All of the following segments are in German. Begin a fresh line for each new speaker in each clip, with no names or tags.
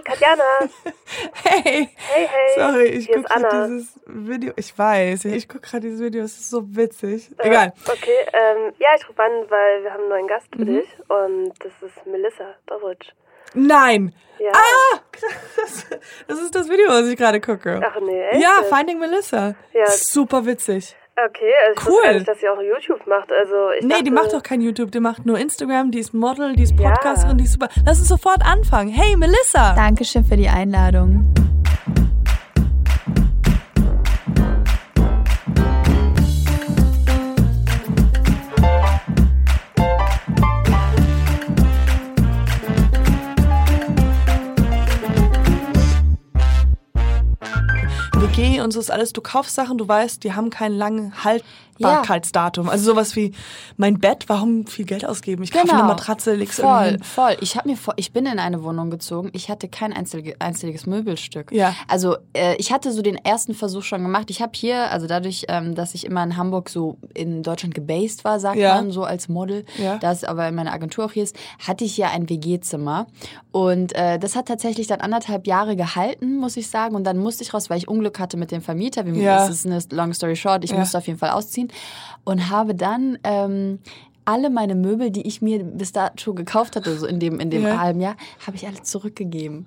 Hi, Katjana.
Hey.
Hey, hey.
Sorry, ich gucke gerade dieses Video. Ich weiß, ich gucke gerade dieses Video, es ist so witzig.
Äh,
Egal.
Okay, ähm, ja, ich rufe an, weil wir haben einen neuen Gast
Mhm.
für dich und das ist Melissa Dovrich.
Nein.
Ja.
Ah, krass. Das ist das Video, was ich gerade gucke.
Ach nee, echt?
Ja, Finding Melissa.
Ja.
Super witzig.
Okay, also ich
Cool.
wusste gar nicht, dass sie auch YouTube macht. Also ich
Nee,
dachte,
die macht doch kein YouTube, die macht nur Instagram, die ist Model, die ist
Ja.
Podcasterin, die ist super. Lass uns sofort anfangen. Hey, Melissa.
Dankeschön für die Einladung.
WG und so ist alles, du kaufst Sachen, du weißt, die haben kein langes Haltbarkeitsdatum. Also sowas wie mein Bett, warum viel Geld ausgeben? Ich kaufe eine Matratze, leg's
Genau. voll,
irgendwo hin.
voll. Ich habe mir vor, ich bin in eine Wohnung gezogen. Ich hatte kein einzige, einziges Möbelstück.
Ja.
Also äh, ich hatte so den ersten Versuch schon gemacht. Ich habe hier, also dadurch, ähm, dass ich immer in Hamburg so in Deutschland gebased war, sagt
Ja.
man so als Model,
Ja.
das aber meine Agentur auch hier ist, hatte ich hier ein WG-Zimmer und äh, das hat tatsächlich dann anderthalb Jahre gehalten, muss ich sagen. Und dann musste ich raus, weil ich Unglück hatte mit dem Vermieter. Wir,
Ja.
Das ist eine long story short. Ich
Ja.
musste auf jeden Fall ausziehen und habe dann ähm, alle meine Möbel, die ich mir bis dato gekauft hatte, so in dem, in dem
Ja.
halben Jahr, habe ich alle zurückgegeben.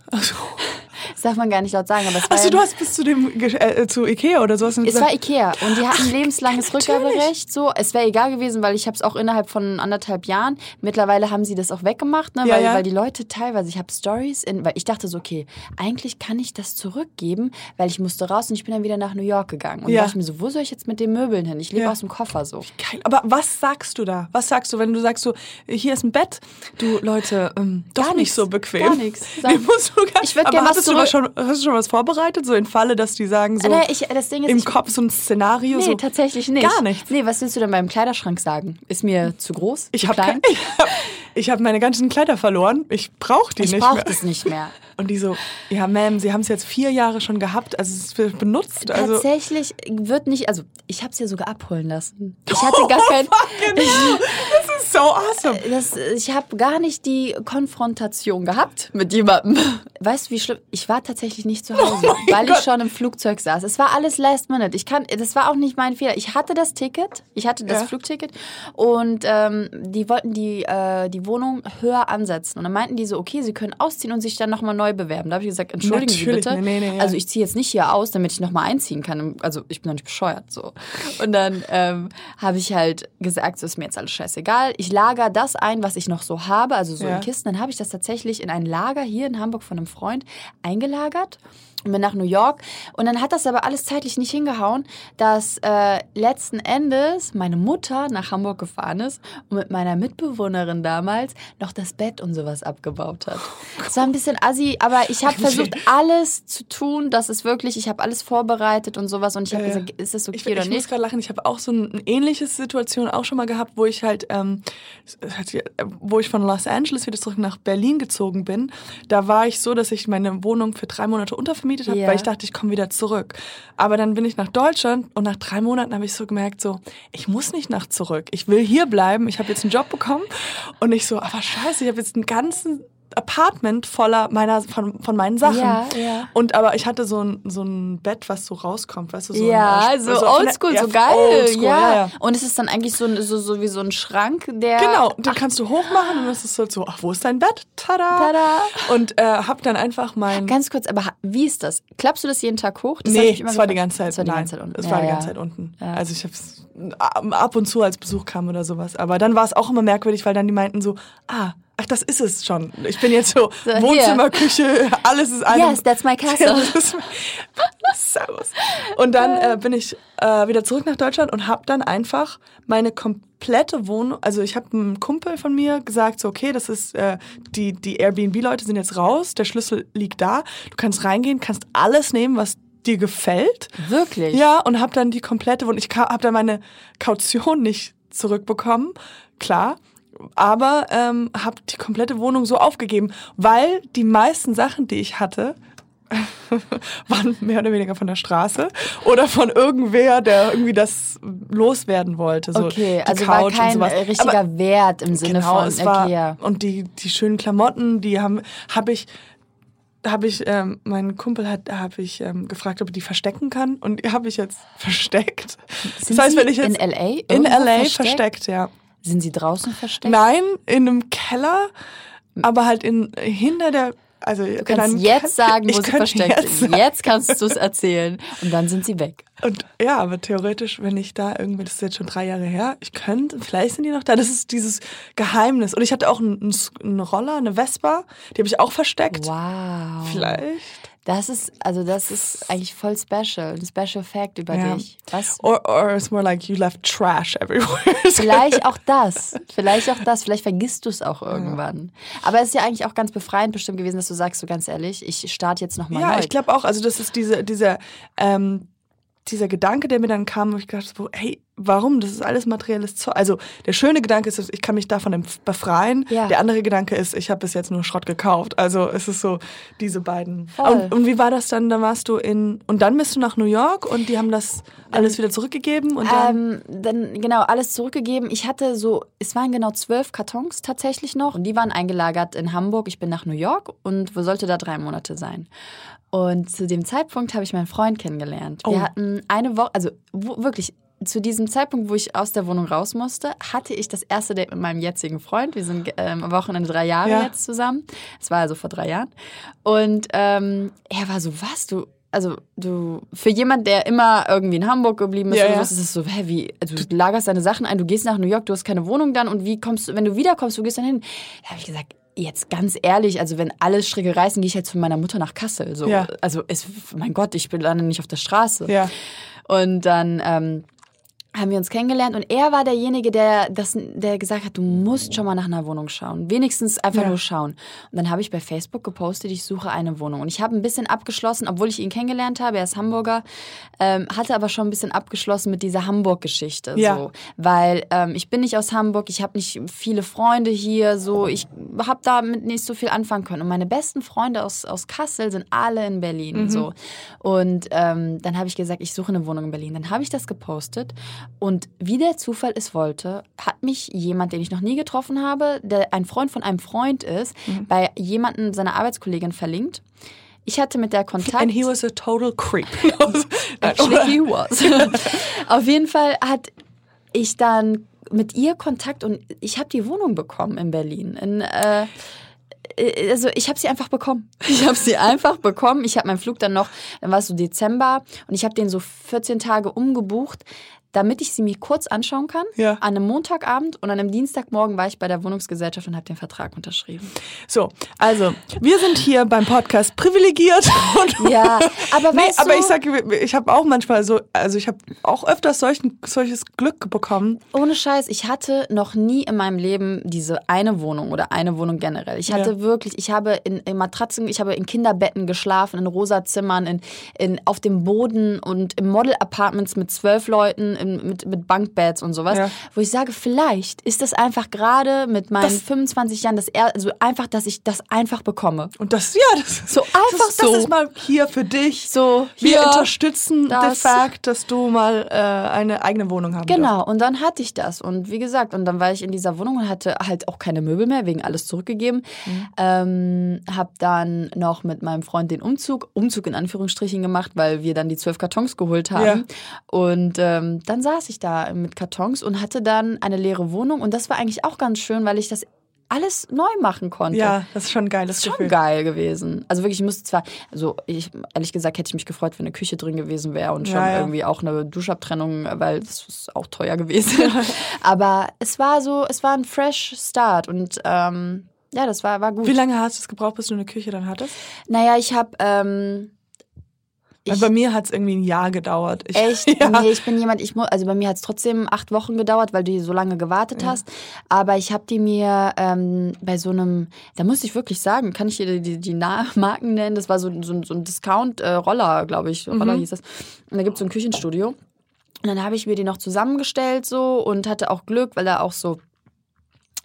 Das darf man gar nicht laut sagen, aber es
Achso, du hast bis zu dem äh, zu Ikea oder sowas
es war Ikea und die hatten lebenslanges
natürlich.
Rückgaberecht. So, es wäre egal gewesen, weil ich habe es auch innerhalb von anderthalb Jahren. Mittlerweile haben sie das auch weggemacht, ne,
Ja,
weil,
ja.
weil die Leute teilweise, ich habe Stories, in, weil ich dachte so, okay, eigentlich kann ich das zurückgeben, weil ich musste raus und ich bin dann wieder nach New York gegangen und
Ja.
dachte mir so, wo soll ich jetzt mit den Möbeln hin? Ich lebe
Ja.
aus dem Koffer so.
Geil. Aber was sagst du da? Was sagst du, wenn du sagst so, hier ist ein Bett, du Leute, ähm, doch
Gar
nicht
nix.
so bequem.
Gar.
Nee, gar,
Ich würd
aber
gern was
hattest du da
zurück-
schon, hast du schon was vorbereitet, so in Falle, dass die sagen so
Nee, ich, das Ding ist,
im
ich,
Kopf so ein Szenario
Nee,
so.
tatsächlich nicht.
Gar nichts.
Nee, was willst du denn beim Kleiderschrank sagen? Ist mir zu groß?
Ich habe
klein?
ich hab, ich hab meine ganzen Kleider verloren. Ich brauche die
Ich
nicht
brauche
mehr.
das nicht mehr.
Und die so, ja, Ma'am, Sie haben es jetzt vier Jahre schon gehabt, also es wird benutzt. Also,
Tatsächlich wird nicht, also ich habe es ja sogar abholen lassen. Ich hatte gar kein,
genau. Das ist so awesome.
das, ich habe gar nicht die Konfrontation gehabt mit jemandem. Weißt du, wie schlimm? Ich war tatsächlich nicht zu Hause, weil ich schon im Flugzeug saß. Es war alles last minute. Ich kann, das war auch nicht mein Fehler. Ich hatte das Ticket, ich hatte das
Ja.
Flugticket und ähm, die wollten die, äh, die Wohnung höher ansetzen. Und dann meinten die so, okay, sie können ausziehen und sich dann nochmal neu bewerben. Da habe ich gesagt, entschuldigen
Natürlich.
Sie bitte.
Nee, nee, ja.
Also ich ziehe jetzt nicht hier aus, damit ich nochmal einziehen kann. Also ich bin doch nicht bescheuert so. Und dann ähm, habe ich halt gesagt, so ist mir jetzt alles scheißegal. Ich lager das ein, was ich noch so habe, also so
Ja.
in Kisten. Dann habe ich das tatsächlich in ein Lager hier in Hamburg von einem Freund eingelagert bin nach New York. Und dann hat das aber alles zeitlich nicht hingehauen, dass äh, letzten Endes meine Mutter nach Hamburg gefahren ist und mit meiner Mitbewohnerin damals noch das Bett und sowas abgebaut hat. Es war ein bisschen assi, aber ich habe versucht, alles zu tun, dass es wirklich, ich habe alles vorbereitet und sowas und ich habe
ja.
gesagt, ist das okay
Ich,
oder
ich muss
nicht?
gerade lachen. Ich habe auch so ein, eine ähnliche Situation auch schon mal gehabt, wo ich halt, ähm, hier- wo ich von Los Angeles wieder zurück nach Berlin gezogen bin. Da war ich so, dass ich meine Wohnung für drei Monate untervermietet habe,
Ja.
weil ich dachte, ich komme wieder zurück. Aber dann bin ich nach Deutschland und nach drei Monaten habe ich so gemerkt, so, ich muss nicht nach zurück. Ich will hier bleiben. Ich habe jetzt einen Job bekommen und ich so, aber scheiße, ich habe jetzt einen ganzen Apartment voller meiner von, von meinen Sachen.
Ja, ja.
Und aber ich hatte so ein, so ein Bett, was so rauskommt, weißt du, so
ja,
ein,
so
der-
oldschool, so geil.
oldschool,
ja.
ja.
Und es ist dann eigentlich so, so, so wie so ein Schrank, der.
Genau, den kannst du hochmachen und es ist halt so, ach, wo ist dein Bett? Tada!
Tada.
Und äh, hab dann einfach mein...
Ganz kurz, aber wie ist das? Klappst du das jeden Tag hoch? Das
nee,
ich immer
es war die ganze Zeit,
Es war die
nein,
ganze Zeit unten.
Es war die ganze Zeit unten. Also ich hab's ab und zu als Besuch kam oder sowas. Aber dann war es auch immer merkwürdig, weil dann die meinten so, ah, ach, das ist es schon. Ich bin jetzt so,
So.
Wohnzimmer, Küche, alles ist einem...
Yes, that's my castle.
Servus. Und dann äh, bin ich äh, wieder zurück nach Deutschland und habe dann einfach meine komplette Wohnung, also ich habe einem Kumpel von mir gesagt, so okay, das ist äh, die die Airbnb-Leute sind jetzt raus, der Schlüssel liegt da, du kannst reingehen, kannst alles nehmen, was dir gefällt.
Wirklich?
Ja, und habe dann die komplette Wohnung, ich habe dann meine Kaution nicht zurückbekommen, klar. Aber ähm, habe die komplette Wohnung so aufgegeben, weil die meisten Sachen, die ich hatte, waren mehr oder weniger von der Straße oder von irgendwer, der irgendwie das loswerden wollte. So
Okay,
die
also war
Couch und
kein
sowas.
richtiger
Aber
Wert im Sinne
genau,
von,
es war,
okay, ja.
und die, die schönen Klamotten, die haben, habe ich habe ich, ähm, mein Kumpel hat, habe ich ähm, gefragt, ob er die verstecken kann und die habe ich jetzt versteckt.
Sind
das heißt, wenn ich jetzt
in LA?
in LA versteckt? ja.
Sind Sie draußen versteckt?
Nein, in einem Keller, aber halt in hinter der, also
Du kannst jetzt sagen, wo sie versteckt
jetzt
sind. Jetzt kannst du es erzählen. Und dann sind sie weg.
Und ja, aber theoretisch, wenn ich da irgendwie, das ist jetzt schon drei Jahre her, ich könnte, vielleicht sind die noch da. Das ist dieses Geheimnis. Und ich hatte auch einen, einen Roller, eine Vespa, die habe ich auch versteckt.
Wow.
Vielleicht.
Das ist, also das ist eigentlich voll special. Ein Special Fact über
Ja.
dich. Was?
Or, or it's more like you left trash everywhere.
Vielleicht auch das. Vielleicht auch das. Vielleicht vergisst du es auch irgendwann. Aber es ist ja eigentlich auch ganz befreiend bestimmt gewesen, dass du sagst, so ganz ehrlich, ich starte jetzt nochmal
Ja,
neu.
ich glaube auch. Also das ist diese, dieser, ähm, dieser Gedanke, der mir dann kam, wo ich gedacht habe, hey, warum? Das ist alles materielles Zeug. Also der schöne Gedanke ist, ich kann mich davon befreien.
Ja.
Der andere Gedanke ist, ich habe bis jetzt nur Schrott gekauft. Also es ist so diese beiden. Und, und wie war das dann? Da warst du in und dann bist du nach New York und die haben das alles wieder zurückgegeben und dann.
Ähm, dann genau alles zurückgegeben. Ich hatte so, es waren genau zwölf Kartons tatsächlich noch und die waren eingelagert in Hamburg. Ich bin nach New York und sollte da drei Monate sein. Und zu dem Zeitpunkt habe ich meinen Freund kennengelernt. Wir
Oh.
hatten eine Woche, also wo, wirklich zu diesem Zeitpunkt, wo ich aus der Wohnung raus musste, hatte ich das erste Date mit meinem jetzigen Freund. Wir sind ähm, am Wochenende drei Jahre
Ja.
jetzt zusammen. Es war also vor drei Jahren. Und ähm, er war so, was, du, also du, für jemand, der immer irgendwie in Hamburg geblieben ist,
Ja, ja.
so, ist es so, hä, wie, also du lagerst deine Sachen ein, du gehst nach New York, du hast keine Wohnung dann und wie kommst du, wenn du wiederkommst, wo gehst du dann hin? Da habe ich gesagt, jetzt ganz ehrlich, also wenn alle Stricke reißen, gehe ich jetzt von meiner Mutter nach Kassel. So.
Ja.
Also es, mein Gott, ich bin lande nicht auf der Straße.
ja.
Und dann ähm, haben wir uns kennengelernt und er war derjenige, der, das, der gesagt hat, du musst schon mal nach einer Wohnung schauen. Wenigstens einfach
Ja.
nur schauen. Und dann habe ich bei Facebook gepostet, ich suche eine Wohnung. Und ich habe ein bisschen abgeschlossen, obwohl ich ihn kennengelernt habe, er ist Hamburger, ähm, hatte aber schon ein bisschen abgeschlossen mit dieser Hamburg-Geschichte.
Ja.
So. Weil ähm, ich bin nicht aus Hamburg, ich habe nicht viele Freunde hier, so ich habe damit nicht so viel anfangen können. Und meine besten Freunde aus, aus Kassel sind alle in Berlin. So. Und ähm, dann habe ich gesagt, ich suche eine Wohnung in Berlin. Dann habe ich das gepostet. Und wie der Zufall es wollte, hat mich jemand, den ich noch nie getroffen habe, der ein Freund von einem Freund ist, bei jemandem seiner Arbeitskollegin verlinkt. Ich hatte mit der Kontakt.
And he was a total creep.
Actually, he was. Auf jeden Fall hat ich dann mit ihr Kontakt und ich habe die Wohnung bekommen in Berlin. In, äh, also ich habe sie einfach bekommen. Ich habe sie einfach bekommen. Ich habe meinen Flug dann noch, dann war es so Dezember und ich habe den so 14 Tage umgebucht, damit ich sie mir kurz anschauen kann.
Ja.
An einem Montagabend und an einem Dienstagmorgen war ich bei der Wohnungsgesellschaft und habe den Vertrag unterschrieben.
So, also, wir sind hier beim Podcast privilegiert. Und
Ja, aber
nee, aber ich sag, ich habe auch manchmal so, also ich habe auch öfters solchen, solches Glück bekommen.
Ohne Scheiß, ich hatte noch nie in meinem Leben diese eine Wohnung oder eine Wohnung generell. Ich hatte
Ja.
wirklich, ich habe in, in Matratzen, ich habe in Kinderbetten geschlafen, in rosa Zimmern, in, in, auf dem Boden und im Model-Apartments mit zwölf Leuten, in, mit, mit Bankbeds und sowas.
Ja.
Wo ich sage, vielleicht ist das einfach gerade mit meinen
Das-
25 Jahren, das er, also einfach, dass ich das einfach bekomme.
Und das, ja, das ist
So einfach
das,
so.
Das ist mal hier für dich.
So,
Wir
hier,
unterstützen
das.
den Fakt, dass du mal äh, eine eigene Wohnung haben
Genau, und dann hatte ich das. Und wie gesagt, und dann war ich in dieser Wohnung und hatte halt auch keine Möbel mehr, wegen alles zurückgegeben.
Mhm.
Ähm, hab dann noch mit meinem Freund den Umzug, Umzug in Anführungsstrichen gemacht, weil wir dann die zwölf Kartons geholt haben.
Ja.
Und ähm, dann saß ich da mit Kartons und hatte dann eine leere Wohnung. Und das war eigentlich auch ganz schön, weil ich das alles neu machen konnte.
Ja, das ist schon ein geiles
Das ist
Gefühl.
schon geil gewesen. Also wirklich, ich musste zwar, also ich, ehrlich gesagt, hätte ich mich gefreut, wenn eine Küche drin gewesen wäre und schon
Ja, ja.
irgendwie auch eine Duschabtrennung, weil das ist auch teuer gewesen. Aber es war so, es war ein fresh Start und ähm, ja, das war, war gut.
Wie lange hast du es gebraucht, bis du eine Küche dann hattest?
Naja, ich habe ähm, Ich-
bei mir hat es irgendwie ein Jahr gedauert. Ich,
Echt?
Ja.
Nee, ich bin jemand, ich muss, also bei mir hat es trotzdem acht Wochen gedauert, weil du so lange gewartet hast. Aber ich habe die mir ähm, bei so einem, da muss ich wirklich sagen, kann ich dir die, die Na Marken nennen? Das war so, so, so ein Discount-Roller, glaube ich. Roller hieß das. Und da gibt es so ein Küchenstudio. Und dann habe ich mir die noch zusammengestellt so und hatte auch Glück, weil da auch so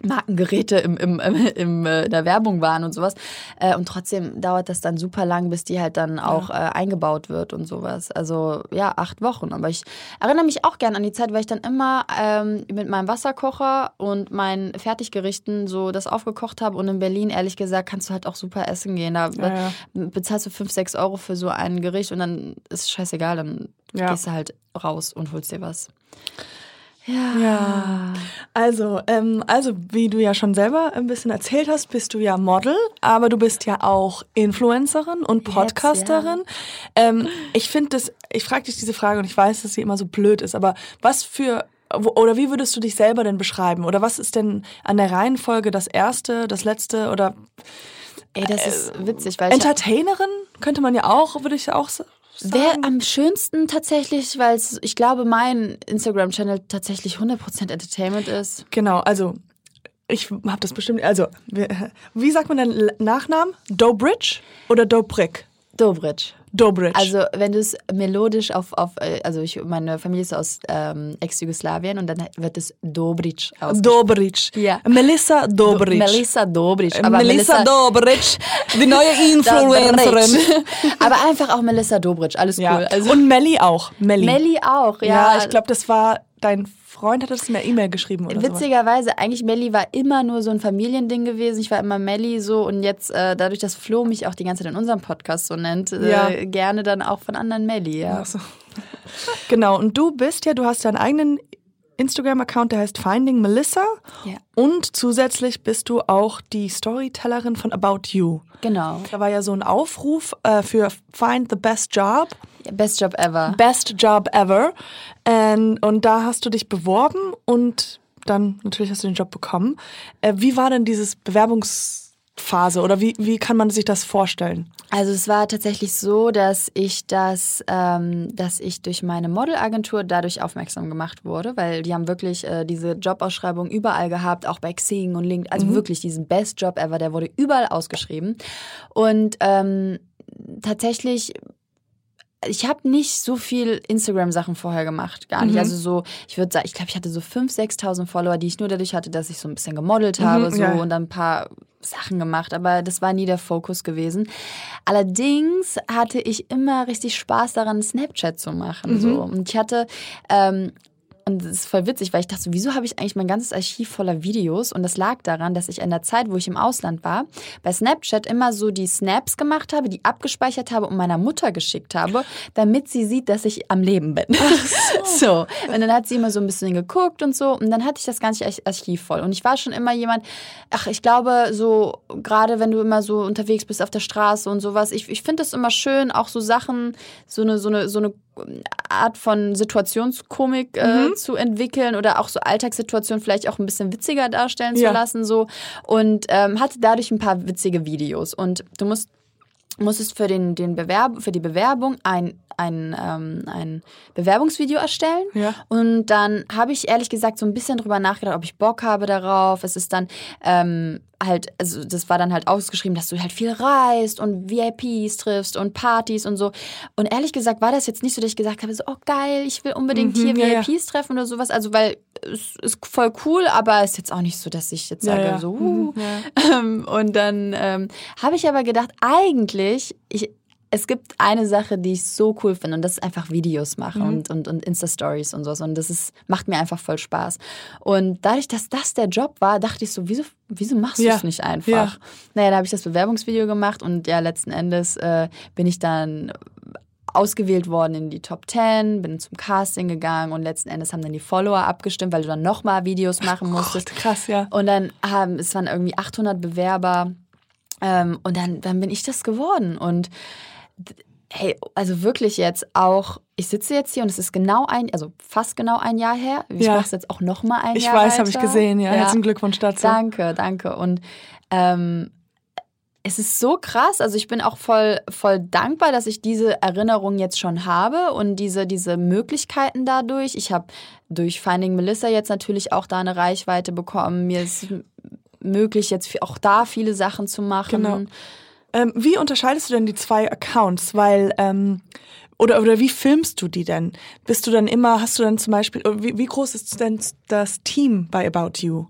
Markengeräte im, im, im, im, äh, in der Werbung waren und sowas. Äh, und trotzdem dauert das dann super lang, bis die halt dann auch äh, eingebaut wird und sowas. Also ja, acht Wochen. Aber ich erinnere mich auch gern an die Zeit, weil ich dann immer ähm, mit meinem Wasserkocher und meinen Fertiggerichten so das aufgekocht habe. Und in Berlin, ehrlich gesagt, kannst du halt auch super essen gehen. Da
Ja, ja.
bezahlst du fünf, sechs Euro für so ein Gericht und dann ist es scheißegal, dann
Ja.
gehst du halt raus und holst dir was. Ja.
Ja. Also, ähm, also, wie du ja schon selber ein bisschen erzählt hast, bist du ja Model, aber du bist ja auch Influencerin und Podcasterin. Ähm, ich finde das, ich frage dich diese Frage und ich weiß, dass sie immer so blöd ist, aber was für oder wie würdest du dich selber denn beschreiben? Oder was ist denn an der Reihenfolge das erste, das letzte oder
Ey, das ist witzig, weil
Entertainerin könnte man ja auch, würde ich auch sa- sagen.
Wäre am schönsten tatsächlich, weil ich glaube, mein Instagram-Channel tatsächlich 100% Entertainment ist.
Genau, also ich habe das bestimmt. Also, wie, sagt man denn L- Nachnamen? Dobridge oder Dobrik?
Dobritsch.
Dobridge.
Also, wenn du es melodisch auf, auf äh, also ich, meine Familie ist aus ähm, Ex-Jugoslawien und dann wird es Dobritsch ausgesprochen.
Dobridge.
Ja.
Melissa Dobridge.
Melissa Dobritsch.
Äh, Melissa Dobridge, die neue Influencerin.
Dobritsch. Aber einfach auch Melissa Dobritsch, alles
Ja.
cool. Also,
Und Melli auch. Melli.
Melli auch,
Ja,
ja.
ich glaube, das war dein Freund, hat das in der E-Mail geschrieben oder so.
Witzigerweise, eigentlich Melli war immer nur so ein Familiending gewesen. Ich war immer Melli so und jetzt, äh, dadurch, dass Flo mich auch die ganze Zeit in unserem Podcast so nennt, äh,
Ja.
gerne dann auch von anderen Melli, ja.
So. Genau, und du bist ja, du hast deinen eigenen Instagram-Account, der heißt Finding Melissa.
Ja.
Und zusätzlich bist du auch die Storytellerin von About You.
Genau.
Da war ja so ein Aufruf äh, für Find the Best Job.
Best Job ever.
Best Job ever. Und, und da hast du dich beworben und dann natürlich hast du den Job bekommen. Äh, wie war denn dieses Bewerbungsphase oder wie, wie kann man sich das vorstellen?
Also es war tatsächlich so, dass ich das, ähm, dass ich durch meine Modelagentur dadurch aufmerksam gemacht wurde, weil die haben wirklich äh, diese Jobausschreibung überall gehabt, auch bei Xing und LinkedIn, also wirklich diesen Best Job ever, der wurde überall ausgeschrieben. Und ähm, tatsächlich ich habe nicht so viel Instagram-Sachen vorher gemacht, gar nicht.
Mhm.
Also so, ich würde sagen, ich glaube, ich hatte so 5.000, 6.000 Follower, die ich nur dadurch hatte, dass ich so ein bisschen gemodelt habe
Mhm,
so
ja.
und dann ein paar Sachen gemacht, aber das war nie der Fokus gewesen. Allerdings hatte ich immer richtig Spaß daran, Snapchat zu machen.
Mhm.
So. Und ich hatte ähm, und das ist voll witzig, weil ich dachte, so, wieso habe ich eigentlich mein ganzes Archiv voller Videos? Und das lag daran, dass ich in der Zeit, wo ich im Ausland war, bei Snapchat immer so die Snaps gemacht habe, die abgespeichert habe und meiner Mutter geschickt habe, damit sie sieht, dass ich am Leben bin. so. Und dann hat sie immer so ein bisschen geguckt und so. Und dann hatte ich das ganze Arch- Archiv voll. Und ich war schon immer jemand, ach, ich glaube, so, gerade wenn du immer so unterwegs bist auf der Straße und sowas, ich, ich finde das immer schön, auch so Sachen, so eine, so eine, so eine Art von Situationskomik äh, zu entwickeln oder auch so Alltagssituationen vielleicht auch ein bisschen witziger darstellen
Ja.
zu lassen so. Und ähm, hatte dadurch ein paar witzige Videos. Und du musst musstest für den, den Bewerb, für die Bewerbung ein, ein, ähm, ein Bewerbungsvideo erstellen.
Ja.
Und dann habe ich ehrlich gesagt so ein bisschen drüber nachgedacht, ob ich Bock habe darauf. Es ist dann ähm, halt, also das war dann halt ausgeschrieben, dass du halt viel reist und VIPs triffst und Partys und so. Und ehrlich gesagt war das jetzt nicht so, dass ich gesagt habe, so, oh geil, ich will unbedingt
Mhm,
hier
ja, ja.
VIPs treffen oder sowas. Also weil es ist voll cool, aber es ist jetzt auch nicht so, dass ich jetzt
Ja,
sage,
ja.
so,
Mhm,
uh, ähm, und dann ähm, habe ich aber gedacht, eigentlich, ich, es gibt eine Sache, die ich so cool finde und das ist einfach Videos machen und, und, und Insta-Stories und sowas. Und das ist, macht mir einfach voll Spaß. Und dadurch, dass das der Job war, dachte ich so, wieso, wieso machst du
Ja.
es nicht einfach?
Ja.
Naja, da habe ich das Bewerbungsvideo gemacht und ja, letzten Endes äh, bin ich dann ausgewählt worden in die Top 10, bin zum Casting gegangen und letzten Endes haben dann die Follower abgestimmt, weil du dann nochmal Videos machen musstest.
Gott, krass, ja.
Und dann haben, es waren irgendwie 800 Bewerber. Ähm, und dann, dann bin ich das geworden. Und hey, also wirklich jetzt auch, ich sitze jetzt hier und es ist genau ein, also fast genau ein Jahr her. Ich
Ja.
mache es jetzt auch noch mal ein
Ich
Jahr
weiß, habe ich gesehen, ja. Herzlichen Glückwunsch dazu.
Danke, danke. Und ähm, es ist so krass. Also ich bin auch voll, voll dankbar, dass ich diese Erinnerung jetzt schon habe und diese, diese Möglichkeiten dadurch. Ich habe durch Finding Melissa jetzt natürlich auch da eine Reichweite bekommen. Mir ist möglich, jetzt auch da viele Sachen zu machen.
Genau. Ähm, wie unterscheidest du denn die zwei Accounts? Weil, ähm, oder, oder wie filmst du die denn? Bist du dann immer, hast du dann zum Beispiel, wie, wie groß ist denn das Team bei About You?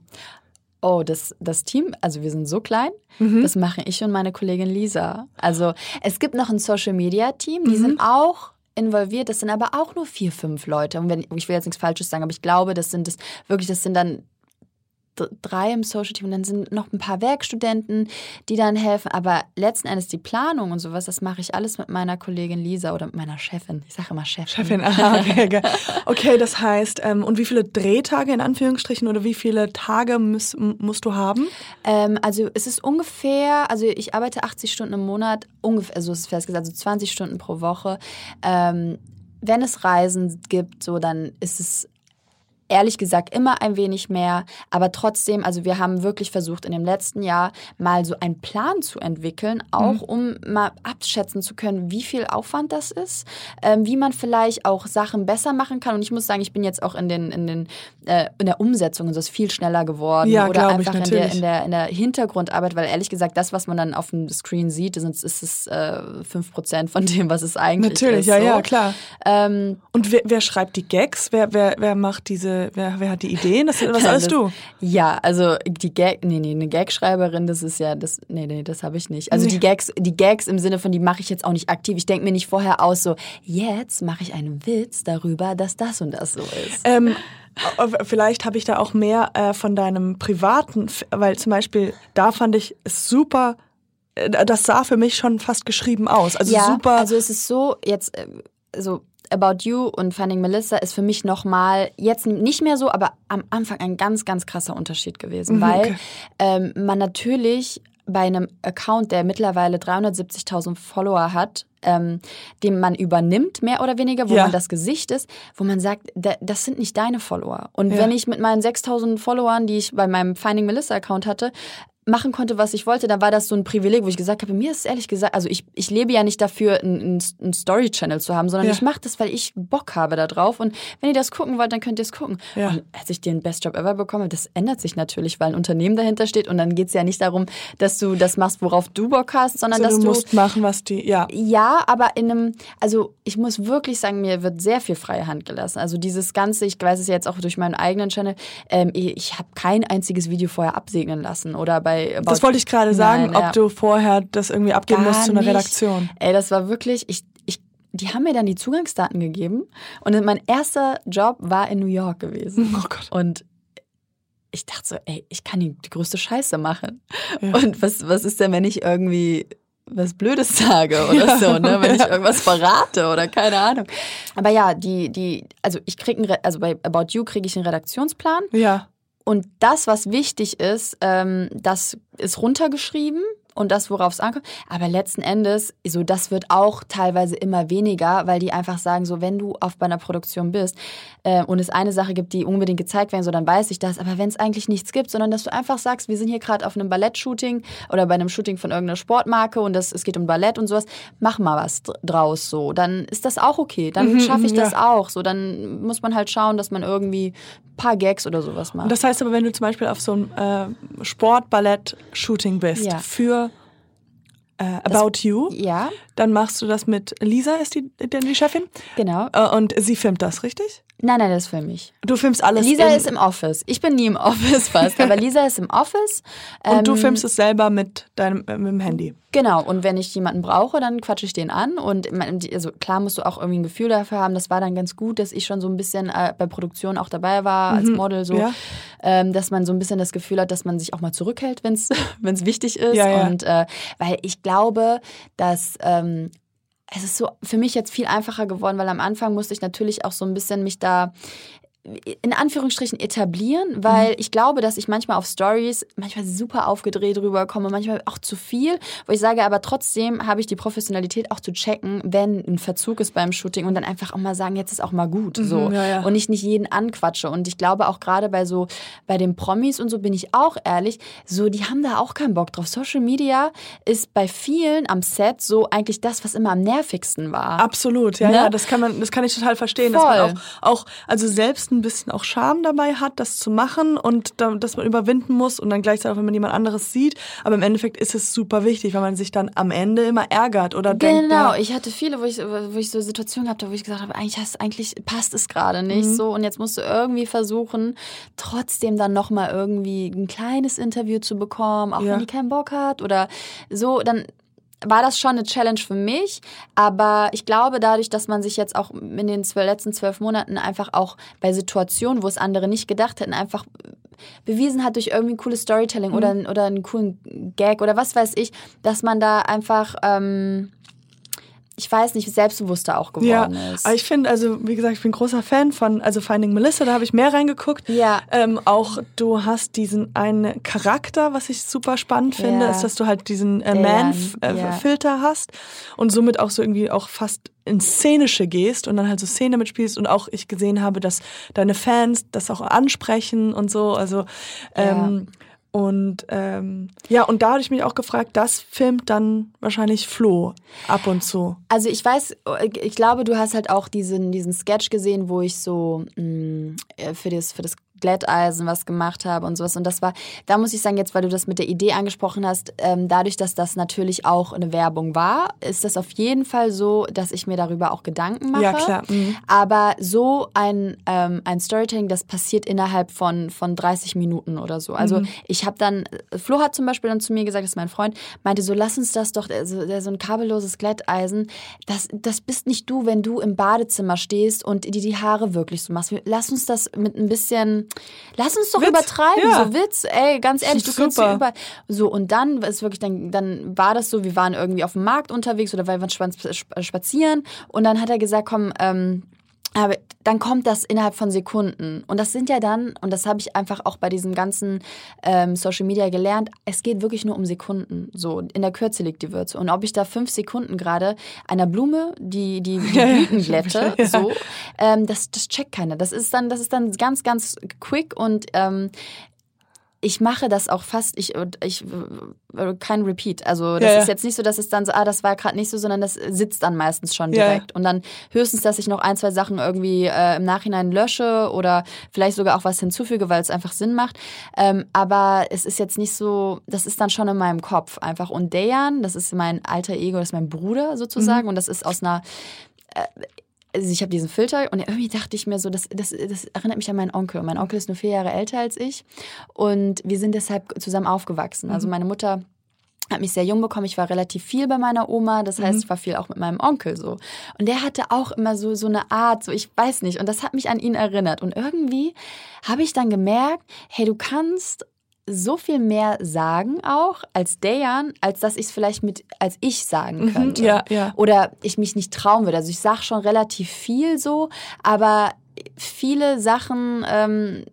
Oh, das, das Team, also wir sind so klein,
Mhm.
das machen ich und meine Kollegin Lisa. Also es gibt noch ein Social Media Team, die
Mhm.
sind auch involviert, das sind aber auch nur vier, fünf Leute. Und wenn, ich will jetzt nichts Falsches sagen, aber ich glaube, das sind das wirklich, das sind dann drei im Social Team und dann sind noch ein paar Werkstudenten, die dann helfen. Aber letzten Endes die Planung und sowas, das mache ich alles mit meiner Kollegin Lisa oder mit meiner Chefin. Ich sage immer Chefin.
Chefin, aha, okay, okay, das heißt, ähm, und wie viele Drehtage in Anführungsstrichen oder wie viele Tage muss, m- musst du haben?
Ähm, also es ist ungefähr, also ich arbeite 80 Stunden im Monat, ungefähr, also es ist festgesagt, also 20 Stunden pro Woche. Ähm, wenn es Reisen gibt, so dann ist es ehrlich gesagt immer ein wenig mehr, aber trotzdem, also wir haben wirklich versucht in dem letzten Jahr mal so einen Plan zu entwickeln, auch um mal abschätzen zu können, wie viel Aufwand das ist, ähm, wie man vielleicht auch Sachen besser machen kann. Und ich muss sagen, ich bin jetzt auch in den in den äh, in der Umsetzung und so ist viel schneller geworden
Ja,
oder
glaub ich,
einfach in der
natürlich.
in der in der Hintergrundarbeit, weil ehrlich gesagt, das, was man dann auf dem Screen sieht, ist, ist es äh, 5% von dem, was es eigentlich ist.
Natürlich, ja,
so.
ja, klar.
Ähm,
Und wer, wer schreibt die Gags? Wer, wer, wer macht diese, wer, wer hat die Ideen? Das, was
Ja,
alles
das-
du?
Ja, also die Gag, nee, nee, eine Gagschreiberin, das ist ja, das, nee, nee, das habe ich nicht. Also
Nee.
die Gags, die Gags im Sinne von, die mache ich jetzt auch nicht aktiv. Ich denke mir nicht vorher aus, so, jetzt mache ich einen Witz darüber, dass das und das so ist.
Ähm, äh, vielleicht habe ich da auch mehr äh, von deinem privaten, weil zum Beispiel da fand ich es super, äh, das sah für mich schon fast geschrieben aus. Also
ja,
super.
also es ist so, jetzt, äh, so, About You und Finding Melissa ist für mich nochmal, jetzt nicht mehr so, aber am Anfang ein ganz, ganz krasser Unterschied gewesen,
Mhm,
weil
okay.
ähm, man natürlich bei einem Account, der mittlerweile 370.000 Follower hat, ähm, den man übernimmt, mehr oder weniger, wo
Ja.
man das Gesicht ist, wo man sagt, da, das sind nicht deine Follower. Und
Ja.
wenn ich mit meinen 6.000 Followern, die ich bei meinem Finding Melissa Account hatte, machen konnte, was ich wollte, dann war das so ein Privileg, wo ich gesagt habe, mir ist ehrlich gesagt, also ich, ich lebe ja nicht dafür, einen einen Story-Channel zu haben, sondern
Ja.
ich mache das, weil ich Bock habe da drauf. Und wenn ihr das gucken wollt, dann könnt ihr es gucken.
Ja.
Und als ich den Best Job Ever bekomme, das ändert sich natürlich, weil ein Unternehmen dahinter steht und dann geht es ja nicht darum, dass du das machst, worauf du Bock hast, sondern
also
dass
du
du
musst machen, was die, ja.
ja, aber in einem, also ich muss wirklich sagen, mir wird sehr viel freie Hand gelassen. Also dieses Ganze, ich weiß es ja jetzt auch durch meinen eigenen Channel, ähm, ich, ich habe kein einziges Video vorher absegnen lassen oder bei About
Das wollte ich gerade sagen,
Nein,
ob
ja.
du vorher das irgendwie abgeben
Gar
musst zu einer
nicht.
Redaktion.
Ey, das war wirklich, ich, ich, die haben mir dann die Zugangsdaten gegeben und mein erster Job war in New York gewesen.
Oh Gott.
Und ich dachte so, ey, ich kann die, die größte Scheiße machen.
Ja.
Und was, was ist denn, wenn ich irgendwie was Blödes sage oder
Ja,
so, ne? Wenn ich
ja.
irgendwas verrate oder keine Ahnung. Aber ja, die, die, also ich kriege, also bei About You kriege ich einen Redaktionsplan
Ja.
Und das, was wichtig ist, ähm, das ist runtergeschrieben und das, worauf es ankommt. Aber letzten Endes, so das wird auch teilweise immer weniger, weil die einfach sagen, so wenn du auf bei einer Produktion bist äh, und es eine Sache gibt, die unbedingt gezeigt werden, so dann weiß ich das. Aber wenn es eigentlich nichts gibt, sondern dass du einfach sagst, wir sind hier gerade auf einem Ballett-Shooting oder bei einem Shooting von irgendeiner Sportmarke und das, es geht um Ballett und sowas, mach mal was dr- draus so. Dann ist das auch okay. Dann
Mhm,
schaffe ich
ja.
das auch. So, dann muss man halt schauen, dass man irgendwie paar Gags oder sowas macht.
Und das heißt aber, wenn du zum Beispiel auf so einem äh, Sport-Ballett-Shooting bist
Ja.
für äh, About You,
ja,
dann machst du das mit Lisa, ist die, denn die Chefin?
genau.
Äh, und sie filmt das, richtig?
Nein, nein, das ist für mich.
Du filmst alles.
Lisa ist im Office. Ich bin nie im Office fast, aber Lisa ist im Office.
Und du
Ähm,
filmst es selber mit deinem äh, mit dem Handy.
Genau, und wenn ich jemanden brauche, dann quatsche ich den an. Und also klar musst du auch irgendwie ein Gefühl dafür haben. Das war dann ganz gut, dass ich schon so ein bisschen äh, bei Produktion auch dabei war, als Model so.
ja.
Ähm, dass man so ein bisschen das Gefühl hat, dass man sich auch mal zurückhält, wenn es wichtig ist.
Ja, ja.
Und äh, weil ich glaube, dass ähm, es ist so für mich jetzt viel einfacher geworden, weil am Anfang musste ich natürlich auch so ein bisschen mich da in Anführungsstrichen etablieren, weil ich glaube, dass ich manchmal auf Stories manchmal super aufgedreht rüberkomme, manchmal auch zu viel, wo ich sage, aber trotzdem habe ich die Professionalität auch zu checken, wenn ein Verzug ist beim Shooting und dann einfach auch mal sagen, jetzt ist auch mal gut, so
ja, ja.
und ich nicht jeden anquatsche und ich glaube auch gerade bei so bei den Promis und so bin ich auch ehrlich, so die haben da auch keinen Bock drauf. Social Media ist bei vielen am Set so eigentlich das, was immer am nervigsten war.
Absolut, ja,
Ne?
ja, das kann man, das kann ich total verstehen, dass
Voll.
man auch, auch, also selbst meisten ein bisschen auch Scham dabei hat, das zu machen und da, dass man überwinden muss und dann gleichzeitig auch, wenn man jemand anderes sieht. Aber im Endeffekt ist es super wichtig, weil man sich dann am Ende immer ärgert oder denkt.
Genau, ich hatte viele, wo ich, wo ich so Situationen hatte, wo ich gesagt habe, eigentlich, hast, eigentlich passt es gerade nicht so und jetzt musst du irgendwie versuchen, trotzdem dann nochmal irgendwie ein kleines Interview zu bekommen, auch
Ja.
wenn die keinen Bock hat oder so, dann war das schon eine Challenge für mich, aber ich glaube dadurch, dass man sich jetzt auch in den letzten zwölf Monaten einfach auch bei Situationen, wo es andere nicht gedacht hätten, einfach bewiesen hat durch irgendwie ein cooles Storytelling oder, oder einen coolen Gag oder was weiß ich, dass man da einfach, ähm, ich weiß nicht, selbstbewusster auch
Ja,
geworden ist.
aber ich finde, also wie gesagt, ich bin großer Fan von also Finding Melissa, da habe ich mehr reingeguckt.
Ja.
Ähm, auch du hast diesen einen Charakter, was ich super spannend finde,
Ja.
ist, dass du halt diesen äh, Man-Filter
ja.
hast und somit auch so irgendwie auch fast ins Szenische gehst und dann halt so Szene mitspielst und auch ich gesehen habe, dass deine Fans das auch ansprechen und so, also ähm, und ähm, ja, und da habe ich mich auch gefragt, das filmt dann wahrscheinlich Flo ab und zu.
Also ich weiß, ich glaube, du hast halt auch diesen, diesen Sketch gesehen, wo ich so mh, äh, für das, für das Glätteisen was gemacht habe und sowas. Und das war, da muss ich sagen, jetzt, weil du das mit der Idee angesprochen hast, ähm, dadurch, dass das natürlich auch eine Werbung war, ist das auf jeden Fall so, dass ich mir darüber auch Gedanken mache.
Ja, klar. Mhm.
Aber so ein, ähm, ein Storytelling, das passiert innerhalb von, von 30 Minuten oder so. Also ich habe dann, Flo hat zum Beispiel dann zu mir gesagt, das ist mein Freund, meinte so, lass uns das doch, also, der- so ein kabelloses Glätteisen, das, das bist nicht du, wenn du im Badezimmer stehst und dir die Haare wirklich so machst. Lass uns das mit ein bisschen, lass uns doch
Witz,
übertreiben,
ja.
so Witz, ey, ganz ehrlich, du kannst
Super.
hier über, so und dann ist wirklich, dann, dann war das so, wir waren irgendwie auf dem Markt unterwegs oder weil wir spa- spa- spazieren und dann hat er gesagt, komm, ähm, aber dann kommt das innerhalb von Sekunden. Und das sind ja dann, und das habe ich einfach auch bei diesem ganzen ähm, Social Media gelernt, es geht wirklich nur um Sekunden. So, in der Kürze liegt die Würze. Und ob ich da fünf Sekunden gerade einer Blume, die, die, die Blüten glätte,
Ja.
so, ähm, das, das checkt keiner. Das ist dann, das ist dann ganz, ganz quick und ähm, ich mache das auch fast, ich, ich äh, kein Repeat. Also das
Ja, ja.
ist jetzt nicht so, dass es dann so, ah, das war gerade nicht so, sondern das sitzt dann meistens schon
Ja.
direkt. Und dann höchstens, dass ich noch ein, zwei Sachen irgendwie äh, im Nachhinein lösche oder vielleicht sogar auch was hinzufüge, weil es einfach Sinn macht. Ähm, aber es ist jetzt nicht so, das ist dann schon in meinem Kopf einfach. Und Dejan, das ist mein alter Ego, das ist mein Bruder sozusagen.
Mhm.
Und das ist aus einer also ich habe diesen Filter und irgendwie dachte ich mir so, das, das, das erinnert mich an meinen Onkel. Und mein Onkel ist nur vier Jahre älter als ich und wir sind deshalb zusammen aufgewachsen. Also meine Mutter hat mich sehr jung bekommen. Ich war relativ viel bei meiner Oma. Das heißt, ich war viel auch mit meinem Onkel so. Und der hatte auch immer so, so eine Art, so ich weiß nicht. Und das hat mich an ihn erinnert. Und irgendwie habe ich dann gemerkt, hey, du kannst so viel mehr sagen auch als Dayan, als dass ich es vielleicht mit als ich sagen könnte.
ja, ja.
Oder ich mich nicht trauen würde. Also ich sage schon relativ viel so, aber viele Sachen ähm,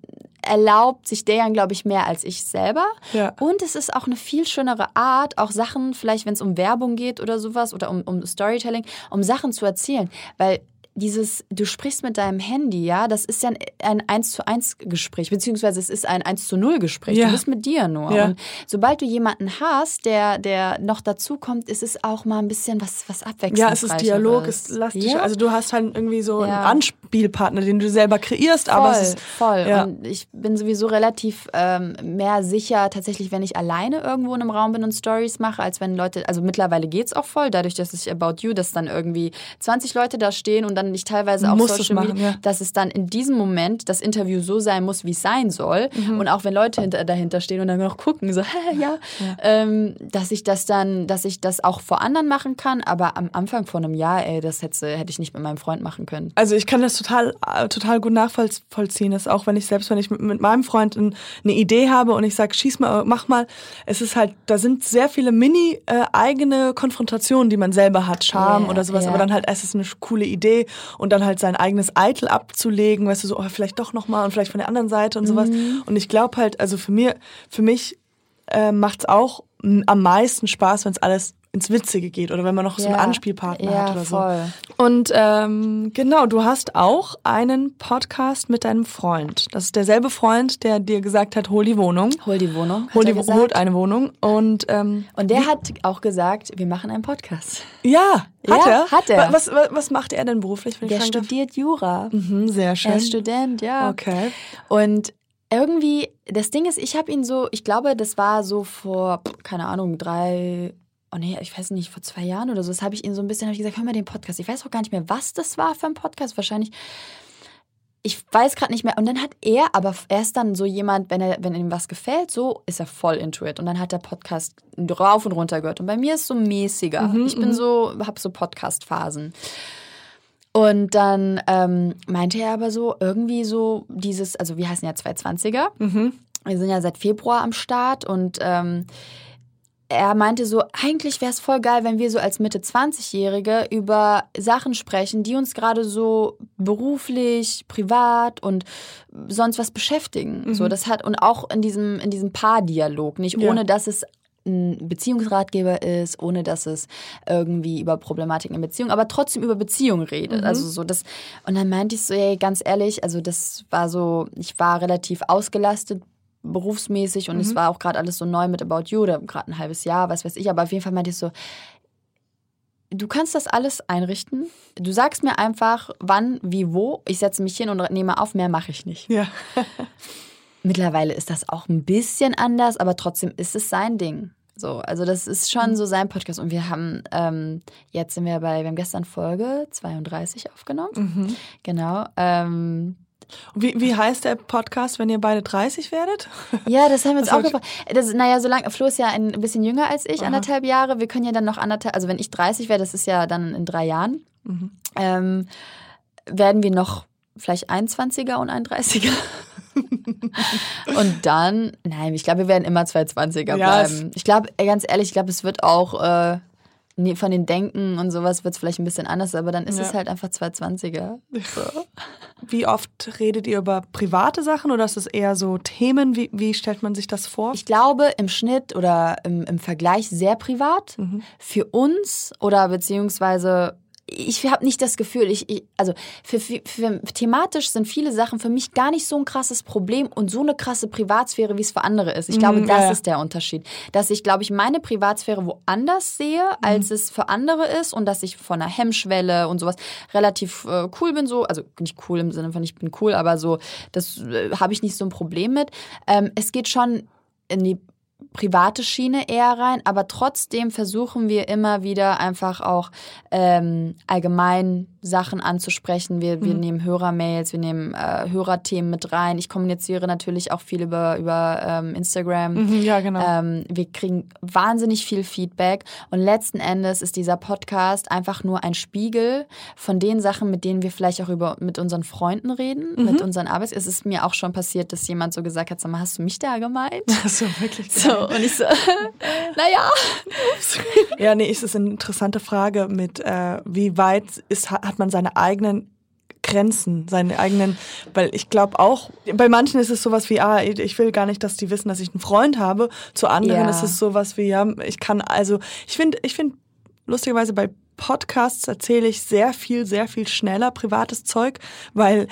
erlaubt sich Dayan, glaube ich, mehr als ich selber.
Ja.
Und es ist auch eine viel schönere Art, auch Sachen, vielleicht wenn es um Werbung geht oder sowas oder um, um Storytelling, um Sachen zu erzählen. Weil dieses, du sprichst mit deinem Handy, ja, das ist ja ein, ein 1 zu 1 Gespräch, beziehungsweise es ist ein 1 zu 0 Gespräch.
Ja.
Du bist mit dir nur.
Ja.
Und sobald du jemanden hast, der, der noch dazu kommt, ist es auch mal ein bisschen was, was abwechselnd.
Ja, es ist Dialog, es ist lastig.
Ja.
Also du hast halt irgendwie so einen Anspielpartner, den du selber kreierst, aber
voll,
es ist
voll. Und ich bin sowieso relativ ähm, mehr sicher, tatsächlich, wenn ich alleine irgendwo in einem Raum bin und Stories mache, als wenn Leute, also mittlerweile geht's auch voll, dadurch, dass ich About You, dass dann irgendwie 20 Leute da stehen und dann ich teilweise auf
Musst es
Social Media,
machen, ja.
dass es dann in diesem Moment das Interview so sein muss, wie es sein soll.
Mhm.
Und auch wenn Leute hinter, dahinter stehen und dann noch gucken, so, hä, ja, Ähm, dass ich das dann, dass ich das auch vor anderen machen kann, aber am Anfang von einem Jahr, ey, das hätte, hätte ich nicht mit meinem Freund machen können.
Also ich kann das total, äh, total gut nachvollziehen. Das auch wenn ich selbst, wenn ich mit, mit meinem Freund ein, eine Idee habe und ich sage, schieß mal, mach mal, es ist halt, da sind sehr viele mini äh, eigene Konfrontationen, die man selber hat, Charme
Ja,
oder sowas,
ja.
aber dann halt es ist eine coole Idee und dann halt sein eigenes Eitel abzulegen, weißt du, so oh, vielleicht doch noch mal und vielleicht von der anderen Seite und sowas.
Mhm.
Und ich glaube halt, also für mir, für mich äh, macht's auch am meisten Spaß, wenn es alles ins Witzige geht oder wenn man noch so einen. Anspielpartner hat oder so.
voll.
Und ähm, genau, du hast auch einen Podcast mit deinem Freund. Das ist derselbe Freund, der dir gesagt hat, hol die Wohnung.
Hol die Wohnung.
Hol die,
gesagt.
holt eine Wohnung. Und ähm,
Und der hat auch gesagt, wir machen einen Podcast.
ja, hat
Ja,
er.
hat er.
Wa- Was, was, was macht er denn beruflich? Wenn
Der
ich fragen darf?
studiert Jura.
Mhm, sehr schön.
Er ist Student, ja.
Okay.
Und irgendwie, das Ding ist, ich habe ihn so, ich glaube, das war so vor, keine Ahnung, drei, oh nee, ich weiß nicht, vor zwei Jahren oder so, das habe ich ihn so ein bisschen, habe ich gesagt, hör mal den Podcast. Ich weiß auch gar nicht mehr, was das war für ein Podcast. Wahrscheinlich, ich weiß gerade nicht mehr. Und dann hat er, aber er ist dann so jemand, wenn, er, wenn ihm was gefällt, so ist er voll into it. Und dann hat der Podcast rauf und runter gehört. Und bei mir ist so mäßiger.
Mhm,
ich bin so, habe so Podcast-Phasen. Und dann ähm, meinte er aber so, irgendwie so dieses, also wir heißen ja 220er.
Mhm.
Wir sind ja seit Februar am Start und ähm, er meinte so, eigentlich wäre es voll geil, wenn wir so als Mitte 20-Jährige über Sachen sprechen, die uns gerade so beruflich, privat und sonst was beschäftigen. So, das hat, und auch in diesem, in diesem Paardialog, nicht
Ja.
ohne dass es ein Beziehungsratgeber ist, ohne dass es irgendwie über Problematiken in Beziehung, aber trotzdem über Beziehung redet. Also so das und dann meinte ich so, ey, ganz ehrlich, also das war so, ich war relativ ausgelastet berufsmäßig und es war auch gerade alles so neu mit About You oder gerade ein halbes Jahr, was weiß ich, aber auf jeden Fall meinte ich so, du kannst das alles einrichten. Du sagst mir einfach, wann, wie, wo. Ich setze mich hin und nehme auf, mehr mache ich nicht.
Ja.
Mittlerweile ist das auch ein bisschen anders, aber trotzdem ist es sein Ding. So, also das ist schon so sein Podcast. Und wir haben, ähm, jetzt sind wir bei, wir haben gestern Folge 32 aufgenommen. Genau. Ähm,
Wie, wie heißt der Podcast, wenn ihr beide 30 werdet?
ja, das haben wir uns
Das
auch gefragt. Das, naja, solange, Flo ist ja ein bisschen jünger als ich,
Aha.
anderthalb Jahre. Wir können ja dann noch anderthalb, also wenn ich 30 wäre, das ist ja dann in drei Jahren,
Mhm.
ähm, werden wir noch vielleicht 21er und 31er. und dann, nein, ich glaube, wir werden immer 220er
Ja, es-
bleiben. Ich glaube, ganz ehrlich, ich glaube, es wird auch äh, von den Denken und sowas wird es vielleicht ein bisschen anders, aber dann ist
Ja.
es halt einfach 220er. So.
Wie oft redet ihr über private Sachen oder ist es eher so Themen? Wie, wie stellt man sich das vor?
Ich glaube, im Schnitt oder im, im Vergleich sehr privat.
Mhm.
Für uns oder beziehungsweise ich habe nicht das Gefühl, ich, ich also für, für, für thematisch sind viele Sachen für mich gar nicht so ein krasses Problem und so eine krasse Privatsphäre, wie es für andere ist. Ich glaube,
Mhm,
das
ja,
ist der Unterschied, dass ich glaube ich meine Privatsphäre woanders sehe,
Mhm.
als es für andere ist und dass ich von einer Hemmschwelle und sowas relativ äh, cool bin so, also nicht cool im Sinne von ich bin cool, aber so das äh, habe ich nicht so ein Problem mit. Ähm, es geht schon in die private Schiene eher rein, aber trotzdem versuchen wir immer wieder einfach auch ähm, allgemein Sachen anzusprechen. Wir, wir nehmen Hörermails, wir nehmen äh, Hörerthemen mit rein. Ich kommuniziere natürlich auch viel über, über ähm, Instagram.
Mhm, ja, genau.
Ähm, wir kriegen wahnsinnig viel Feedback und letzten Endes ist dieser Podcast einfach nur ein Spiegel von den Sachen, mit denen wir vielleicht auch über mit unseren Freunden reden,
Mhm.
mit unseren Arbeits. Es ist mir auch schon passiert, dass jemand so gesagt hat: Sag mal, hast du mich da gemeint?
so, wirklich.
So, und ich so, naja.
Ja, nee, es ist eine interessante Frage mit, äh, wie weit ist, hat hat man seine eigenen Grenzen, seine eigenen, weil ich glaube auch, bei manchen ist es sowas wie, ah, ich will gar nicht, dass die wissen, dass ich einen Freund habe. Zu anderen
Ja.
ist es sowas wie, ja, ich kann, also, ich finde, ich finde, lustigerweise bei Podcasts erzähle ich sehr viel, sehr viel schneller privates Zeug, weil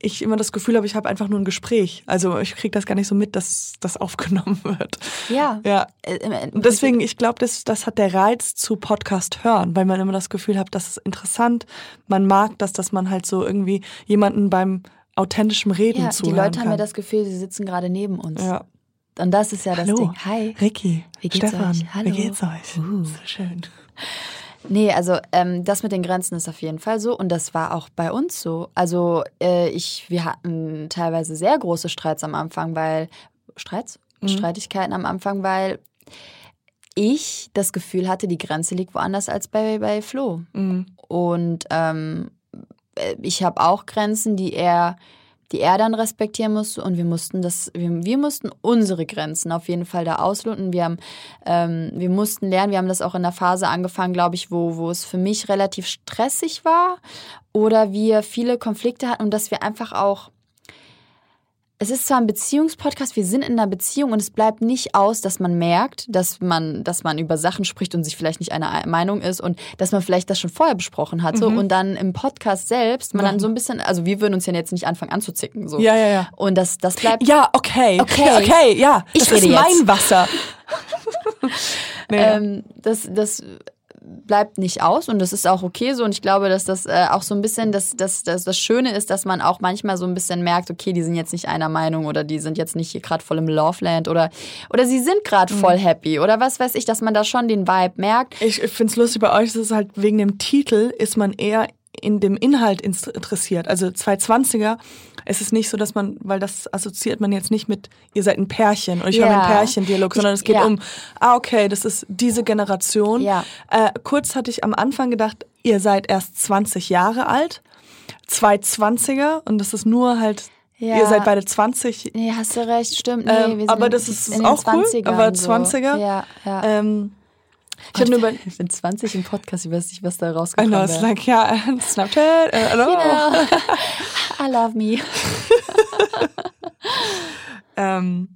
ich immer das Gefühl habe, ich habe einfach nur ein Gespräch. Also ich kriege das gar nicht so mit, dass das aufgenommen wird.
Ja.
Ja.
Äh,
deswegen, ich glaube, das, das hat der Reiz zu Podcast hören, weil man immer das Gefühl hat, das ist interessant. Man mag das, dass man halt so irgendwie jemanden beim authentischem Reden
ja, die
zuhören
Leute haben
kann.
ja das Gefühl, sie sitzen gerade neben uns.
ja.
Und das ist ja das
Hallo,
Ding. Hi.
Ricky,
Wie geht's
Stefan,
euch? Hallo.
wie geht's euch?
Uh.
So schön.
Nee, also ähm, das mit den Grenzen ist auf jeden Fall so und das war auch bei uns so. Also äh, ich, wir hatten teilweise sehr große Streits am Anfang, weil Streits,
Mhm.
Streitigkeiten am Anfang, weil ich das Gefühl hatte, die Grenze liegt woanders als bei bei Flo.
Mhm.
Und ähm, äh, ich habe auch Grenzen, die er, die er dann respektieren musste. Und wir mussten das, wir, wir mussten unsere Grenzen auf jeden Fall da ausloten. Wir haben, ähm, wir mussten lernen. Wir haben das auch in der Phase angefangen, glaube ich, wo, wo es für mich relativ stressig war oder wir viele Konflikte hatten und dass wir einfach auch es ist zwar ein Beziehungspodcast, wir sind in einer Beziehung und es bleibt nicht aus, dass man merkt, dass man, dass man über Sachen spricht und sich vielleicht nicht einer Meinung ist und dass man vielleicht das schon vorher besprochen hat. So.
Mhm.
Und dann im Podcast selbst, man dann so ein bisschen, also wir würden uns ja jetzt nicht anfangen anzuzicken. So.
Ja, ja, ja.
Und das, das bleibt.
Ja, okay.
Okay.
Okay, ja.
Ich
das
rede
ist mein
jetzt.
Wasser. nee,
Ähm, das, das bleibt nicht aus und das ist auch okay so und ich glaube, dass das äh, auch so ein bisschen das, das, das, das Schöne ist, dass man auch manchmal so ein bisschen merkt, okay, die sind jetzt nicht einer Meinung oder die sind jetzt nicht hier gerade voll im Loveland oder, oder sie sind gerade voll happy oder was weiß ich, dass man da schon den Vibe merkt.
ich finde es lustig bei euch, das ist halt wegen dem Titel ist man eher in dem Inhalt interessiert. Also 220er, es ist nicht so, dass man, weil das assoziiert man jetzt nicht mit, ihr seid ein Pärchen und ich habe
Ja.
einen Pärchendialog, sondern es geht
Ja.
um, ah, okay, das ist diese Generation.
Ja.
Äh, kurz hatte ich am Anfang gedacht, ihr seid erst 20 Jahre alt, 220er und das ist nur halt,
Ja.
ihr seid beide 20.
Nee, hast du recht, stimmt. Nee,
Ähm, aber das ist auch cool,
20ern
aber
so.
20er?
Ja, ja.
Ähm, ich habe nur über,
ich bin 20 im Podcast, ich weiß nicht, was da rausgekommen
know, it's
wäre.
like, ja, Snapchat, äh, hello.
Genau. I love me.
Ähm,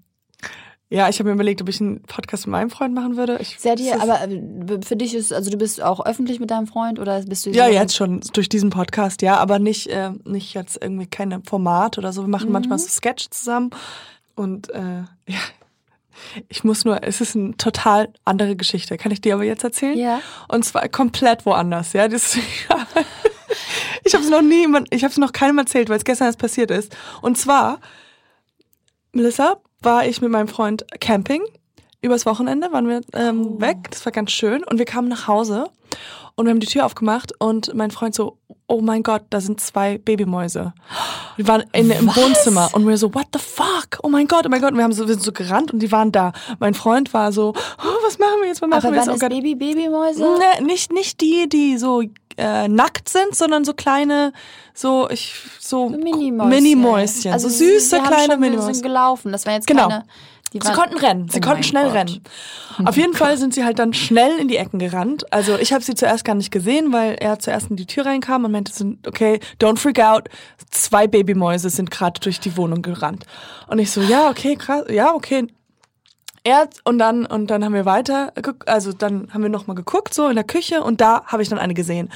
ja, ich habe mir überlegt, ob ich einen Podcast mit meinem Freund machen würde. Ich, das ist-
aber äh, für dich ist, also du bist auch öffentlich mit deinem Freund oder bist du
ja, jetzt schon durch diesen Podcast, ja, aber nicht, äh, nicht jetzt irgendwie kein Format oder so. Wir machen manchmal
Mhm.
so Sketch zusammen und äh, ja, ich muss nur, es ist eine total andere Geschichte. Kann ich dir aber jetzt erzählen?
Ja.
Und zwar komplett woanders, ja. Das, ich habe es noch nie, ich habe es noch keinem erzählt, weil es gestern erst passiert ist. Und zwar, Melissa, war ich mit meinem Freund camping. Übers Wochenende waren wir ähm, weg. Das war ganz schön. Und wir kamen nach Hause und wir haben die Tür aufgemacht und mein Freund so, oh mein Gott, da sind zwei Babymäuse. Wir waren in, im
Was?
Wohnzimmer und wir so, what the fuck? Oh mein Gott, oh mein Gott. Und wir haben so, wir sind so gerannt und die waren da. Mein Freund war so, oh, was machen wir jetzt? Was machen
Aber
wir jetzt? Oh
das
Gott.
Baby Babymäuse?
Ne, nicht, nicht die, die so äh, nackt sind, sondern so kleine, so ich so
Minimäuschen.
Minimäuschen,
Also
so süße kleine Minimäuschen.
sind gelaufen. Das waren jetzt
Genau.
keine.
Sie konnten rennen, sie
Oh
konnten schnell
Gott.
rennen. Auf jeden Fall sind sie halt dann schnell in die Ecken gerannt. Also ich habe sie zuerst gar nicht gesehen, weil er zuerst in die Tür reinkam und meinte, okay, don't freak out. Zwei Babymäuse sind gerade durch die Wohnung gerannt. Und ich so, ja, okay, krass, ja, okay. Er und dann und dann haben wir weiter, also dann haben wir noch mal geguckt so in der Küche und da habe ich dann eine gesehen.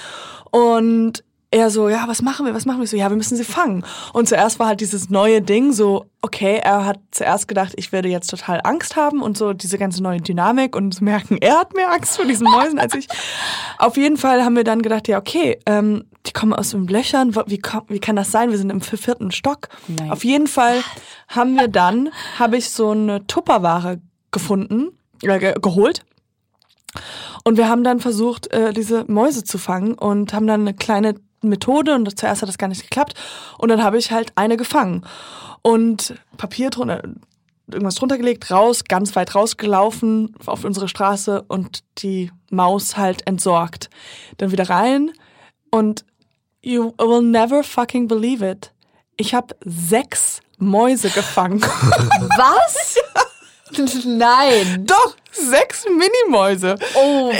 Und er so, ja, was machen wir, was machen wir? So, ja, wir müssen sie fangen. Und zuerst war halt dieses neue Ding so, okay, er hat zuerst gedacht, ich werde jetzt total Angst haben und so diese ganze neue Dynamik und merken, er hat mehr Angst vor diesen Mäusen als ich. Auf jeden Fall haben wir dann gedacht, ja, okay, ähm, die kommen aus den Löchern, wie, wie kann das sein? Wir sind im vierten Stock.
Nein.
Auf jeden Fall haben wir dann, habe ich so eine Tupperware gefunden, äh, ge geholt. Und wir haben dann versucht, äh, diese Mäuse zu fangen und haben dann eine kleine Methode und zuerst hat das gar nicht geklappt. Und dann habe ich halt eine gefangen und Papier drunter, irgendwas drunter gelegt, raus, ganz weit rausgelaufen auf unsere Straße und die Maus halt entsorgt. Dann wieder rein und you will never fucking believe it. Ich habe sechs Mäuse gefangen.
Was? Nein.
Doch, sechs Minimäuse.
Oh,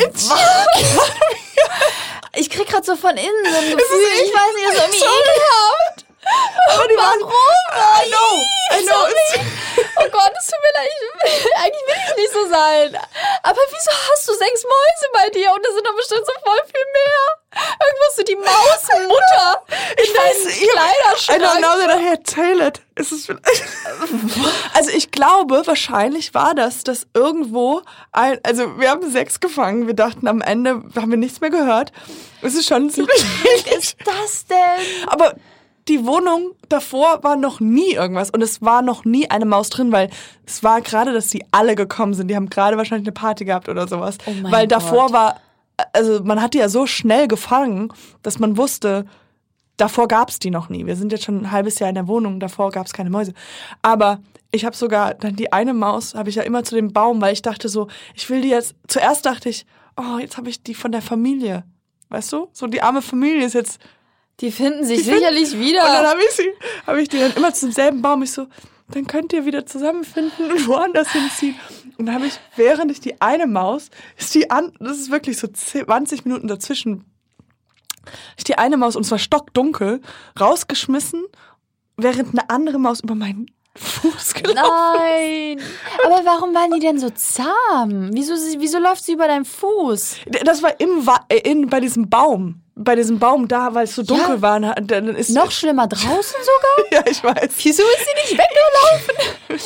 ich krieg grad so von innen so ein Gefühl, ich weiß nicht, das ist irgendwie ekelhaft.
Aber die waren,
Warum?
I know, I know.
Sorry. Oh Gott, es tut mir leid. Ich, eigentlich will ich nicht so sein. Aber wieso hast du sechs Mäuse bei dir? Und es sind doch bestimmt so voll viel mehr. So die Mausmutter in deinen
I don't
Kleiderschrank.
know that I had tell it. Es ist vielleicht also ich glaube, wahrscheinlich war das, dass irgendwo ein, also wir haben sechs gefangen. Wir dachten am Ende haben wir nichts mehr gehört. Es ist schon ziemlich
Was ist das denn?
Aber die Wohnung davor war noch nie irgendwas und es war noch nie eine Maus drin, weil es war gerade, dass die alle gekommen sind. Die haben gerade wahrscheinlich eine Party gehabt oder sowas.
Oh mein
weil davor
Gott.
war, also man hat die ja so schnell gefangen, dass man wusste, davor gab's die noch nie. Wir sind jetzt schon ein halbes Jahr in der Wohnung, davor gab's keine Mäuse. Aber ich habe sogar dann die eine Maus, habe ich ja immer zu dem Baum, weil ich dachte so, ich will die jetzt, zuerst dachte ich, oh, jetzt habe ich die von der Familie. Weißt du? So die arme Familie ist jetzt
Die finden sich
finden-
sicherlich
und dann
wieder.
habe ich sie, habe ich die dann immer zum selben Baum. Ich so, dann könnt ihr wieder zusammenfinden und woanders hinziehen. Und dann habe ich, während ich die eine Maus, ist die an, das ist wirklich so 20 Minuten dazwischen, ist die eine Maus, und zwar stockdunkel, rausgeschmissen, während eine andere Maus über meinen Fuß gelaufen.
Nein. Aber warum waren die denn so zahm? Wieso, wieso läuft sie über deinen Fuß?
Das war im Wa äh, in, bei diesem Baum. Bei diesem Baum da, weil es so dunkel
Ja.
war. Dann ist
Noch schlimmer draußen sogar?
Ja, ich weiß.
Wieso ist sie nicht weggelaufen?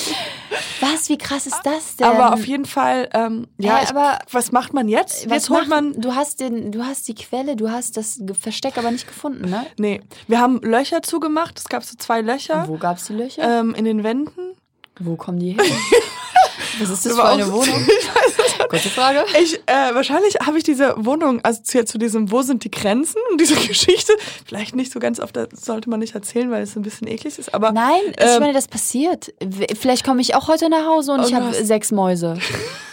Was, wie krass ist das denn?
Aber auf jeden Fall, ähm, ja,
Hä,
ich,
aber-
was macht man jetzt?
Was
jetzt holt man.
Du hast, den, du hast die Quelle, du hast das Versteck aber nicht gefunden, ne?
Nee, wir haben Löcher zugemacht. Es gab so zwei Löcher
Wo gab's die Löcher?
ähm, in den Wänden.
Wo kommen die her? Was ist das für eine Wohnung?
ich.
Gute Frage.
Ich, äh, wahrscheinlich habe ich diese Wohnung assoziiert zu diesem Wo sind die Grenzen und diese Geschichte. Vielleicht nicht so ganz oft, das sollte man nicht erzählen, weil es ein bisschen eklig ist. Aber
Nein, ich
ähm,
meine, das passiert. Vielleicht komme ich auch heute nach Hause und
Und
ich
du
habe sechs Mäuse.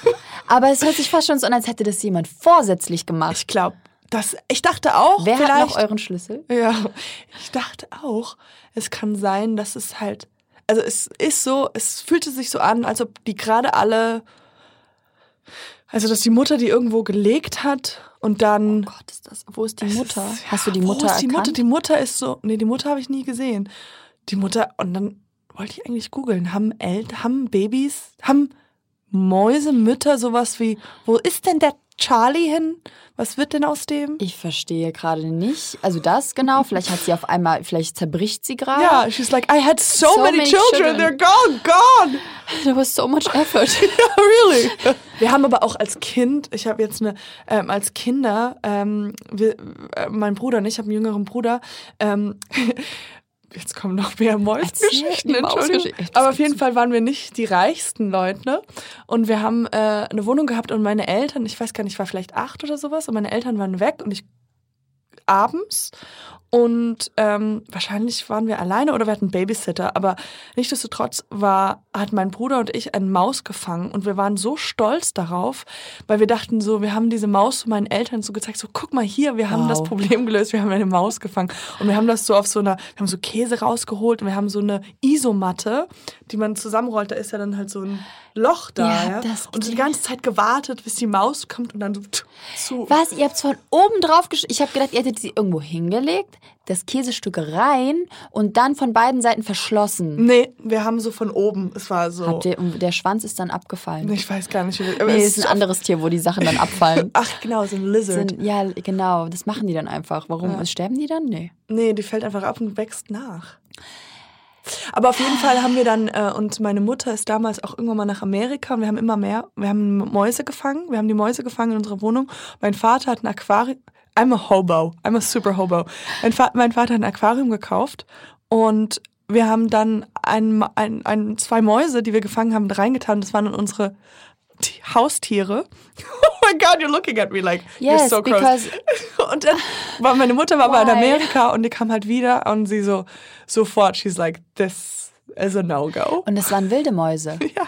Aber es hört sich fast schon so an, als hätte das jemand vorsätzlich gemacht.
ich glaube, das. Ich dachte auch,
Wer
vielleicht.
hat noch euren Schlüssel?
Ja, ich dachte auch, es kann sein, dass es halt, also es ist so, es fühlte sich so an, als ob die gerade alle, also dass die Mutter die irgendwo gelegt hat und dann.
Oh Gott, ist das. Wo ist die Mutter?
ist- ja,
Hast du die
wo
Mutter
ist die
erkannt?
Mutter? Die Mutter ist so, nee, die Mutter habe ich nie gesehen. Die Mutter, und dann wollte ich eigentlich googeln, haben Eltern, haben Babys, haben Mäuse, Mütter sowas wie, wo ist denn der Charlie hin? Was wird denn aus dem?
Ich verstehe gerade nicht. Also das genau. Vielleicht hat sie auf einmal, vielleicht zerbricht sie gerade.
Ja, she's like, I had so,
So
many,
many
children,
children.
they're gone, gone.
There was so much effort.
really? Wir haben aber auch als Kind, ich habe jetzt eine, ähm, als Kinder, ähm, wir, äh, mein Bruder und ich, habe einen jüngeren Bruder, ähm, jetzt kommen noch mehr Mäusgeschichten, Entschuldigung. Aber auf jeden Fall waren wir nicht die reichsten Leute. Und wir haben äh, eine Wohnung gehabt und meine Eltern, ich weiß gar nicht, ich war vielleicht acht oder sowas, und meine Eltern waren weg und ich abends. Und ähm, wahrscheinlich waren wir alleine oder wir hatten Babysitter. Aber nichtsdestotrotz war, hat mein Bruder und ich eine Maus gefangen und wir waren so stolz darauf, weil wir dachten so, wir haben diese Maus meinen Eltern so gezeigt, so guck mal hier, wir haben
Wow.
das Problem gelöst, wir haben eine Maus gefangen. Und wir haben das so auf so einer, wir haben so Käse rausgeholt und wir haben so eine Isomatte, die man zusammenrollt, da ist ja dann halt so ein Loch da.
Ja,
Ja,
das
und so die ganze Zeit gewartet, bis die Maus kommt und dann so zu.
Was? Ihr habt von oben drauf gesch Ich habe gedacht, ihr hättet sie irgendwo hingelegt, das Käsestück rein und dann von beiden Seiten verschlossen.
Nee, wir haben so von oben, es war so.
Habt ihr, und der Schwanz ist dann abgefallen.
ich weiß gar nicht, aber
Nee,
es
ist ein anderes Tier, wo die Sachen dann abfallen.
Ach, genau, so ein Lizard.
Sind, ja, genau, das machen die dann einfach. Warum? Sterben die dann? Nee.
Nee, die fällt einfach ab und wächst nach. Aber auf jeden Fall haben wir dann, äh, und meine Mutter ist damals auch irgendwann mal nach Amerika und wir haben immer mehr, wir haben Mäuse gefangen, wir haben die Mäuse gefangen in unserer Wohnung. Mein Vater hat ein Aquarium, I'm a hobo, I'm a super hobo. Mein, Va mein Vater hat ein Aquarium gekauft und wir haben dann ein, ein, ein, zwei Mäuse, die wir gefangen haben, reingetan. Das waren dann unsere Haustiere. Oh my God, you're looking at me like
Yes,
you're so gross.
because
Und dann war meine Mutter war aber in? Amerika und die kam halt wieder und sie so sofort, she's like, this is a no-go.
und es waren wilde Mäuse.
Ja.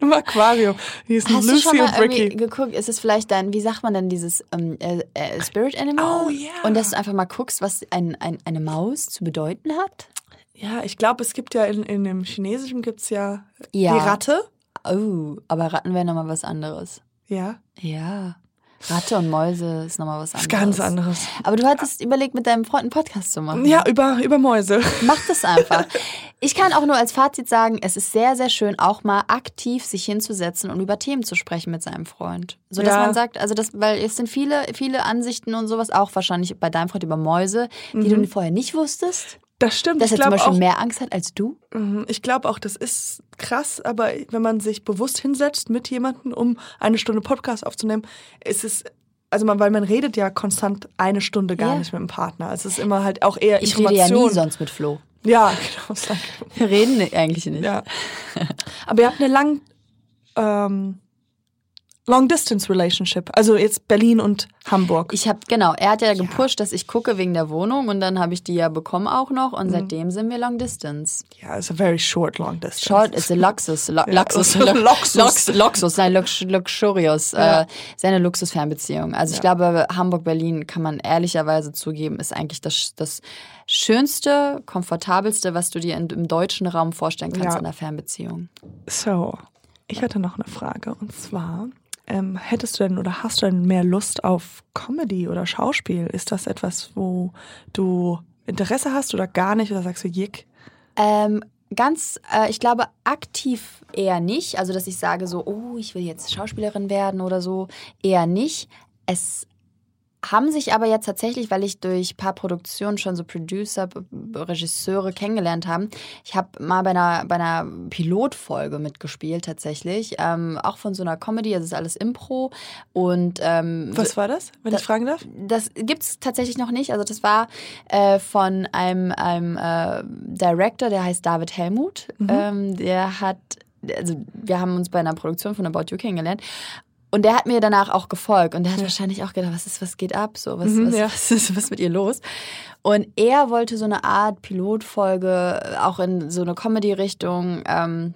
Im Aquarium. Hier ist ein
Hast du schon
Lucy
mal irgendwie geguckt, ist es vielleicht dein, wie sagt man denn dieses ähm, äh, äh, Spirit Animal?
Oh, ja.
Und dass du einfach mal guckst, was ein, ein, eine Maus zu bedeuten hat?
Ja, ich glaube, es gibt ja in, in dem Chinesischen gibt's ja,
Ja.
die Ratte.
Oh, aber Ratten wären nochmal was anderes.
Ja,
Ja. Ratte und Mäuse ist nochmal was anderes.
ist ganz anderes.
Aber du hattest überlegt, mit deinem Freund einen Podcast zu machen.
Ja, über, über Mäuse.
Mach das einfach. Ich kann auch nur als Fazit sagen, es ist sehr, sehr schön, auch mal aktiv sich hinzusetzen und über Themen zu sprechen mit seinem Freund. So dass
Ja.
man sagt, also das, weil es sind viele, viele Ansichten und sowas, auch wahrscheinlich bei deinem Freund über Mäuse, die du vorher nicht wusstest.
Das stimmt.
Dass
ich
er zum Beispiel
auch,
mehr Angst hat als du.
Mhm, Ich glaube auch, das ist krass, aber wenn man sich bewusst hinsetzt mit jemandem, um eine Stunde Podcast aufzunehmen, ist es, also man, weil man redet ja konstant eine Stunde gar
Ja.
nicht mit dem Partner. Es ist immer halt auch eher
Ich rede ja
Information.
nie sonst mit Flo.
Ja, genau. ich.
Wir reden eigentlich nicht.
Ja. Aber ihr habt eine lang, ähm, Long-Distance-Relationship. Also jetzt Berlin und Hamburg.
Ich habe genau, er hat ja gepusht, dass ich gucke wegen der Wohnung und dann habe ich die ja bekommen auch noch und seitdem sind wir Long Distance.
ja, it's a very short long-distance.
Short is a Luxus, Lu Luxus,
Ja,
Lu-
Luxus.
Lux, Luxus, nein, Lux, Luxurious,
Ja.
äh, seine Luxusfernbeziehung. Also ich glaube, Hamburg-Berlin kann man ehrlicherweise zugeben, ist eigentlich das, das schönste, komfortabelste, was du dir in, im deutschen Raum vorstellen kannst
Ja.
in einer Fernbeziehung.
So, ich hatte noch eine Frage und zwar, ähm, hättest du denn oder hast du denn mehr Lust auf Comedy oder Schauspiel? Ist das etwas, wo du Interesse hast oder gar nicht oder sagst du, jick?
Ähm, ganz, äh, ich glaube, aktiv eher nicht. Also, dass ich sage so, oh, ich will jetzt Schauspielerin werden oder so, eher nicht. Es haben sich aber jetzt tatsächlich, weil ich durch ein paar Produktionen schon so Producer, Regisseure kennengelernt haben. Ich habe mal bei einer, bei einer Pilotfolge mitgespielt tatsächlich, ähm, auch von so einer Comedy, also es ist alles Impro und ähm,
Was war das, wenn
Da-
ich fragen darf?
das gibt's tatsächlich noch nicht. Also das war äh, von einem, einem äh, Director, der heißt David Helmut.
Mhm.
Ähm, der hat, also wir haben uns bei einer Produktion von About You kennengelernt. Und der hat mir danach auch gefolgt und der hat wahrscheinlich auch gedacht, was ist, was geht ab? So, was,
Mhm,
was,
ja.
was ist was mit ihr los? Und er wollte so eine Art Pilotfolge auch in so eine Comedy-Richtung ähm,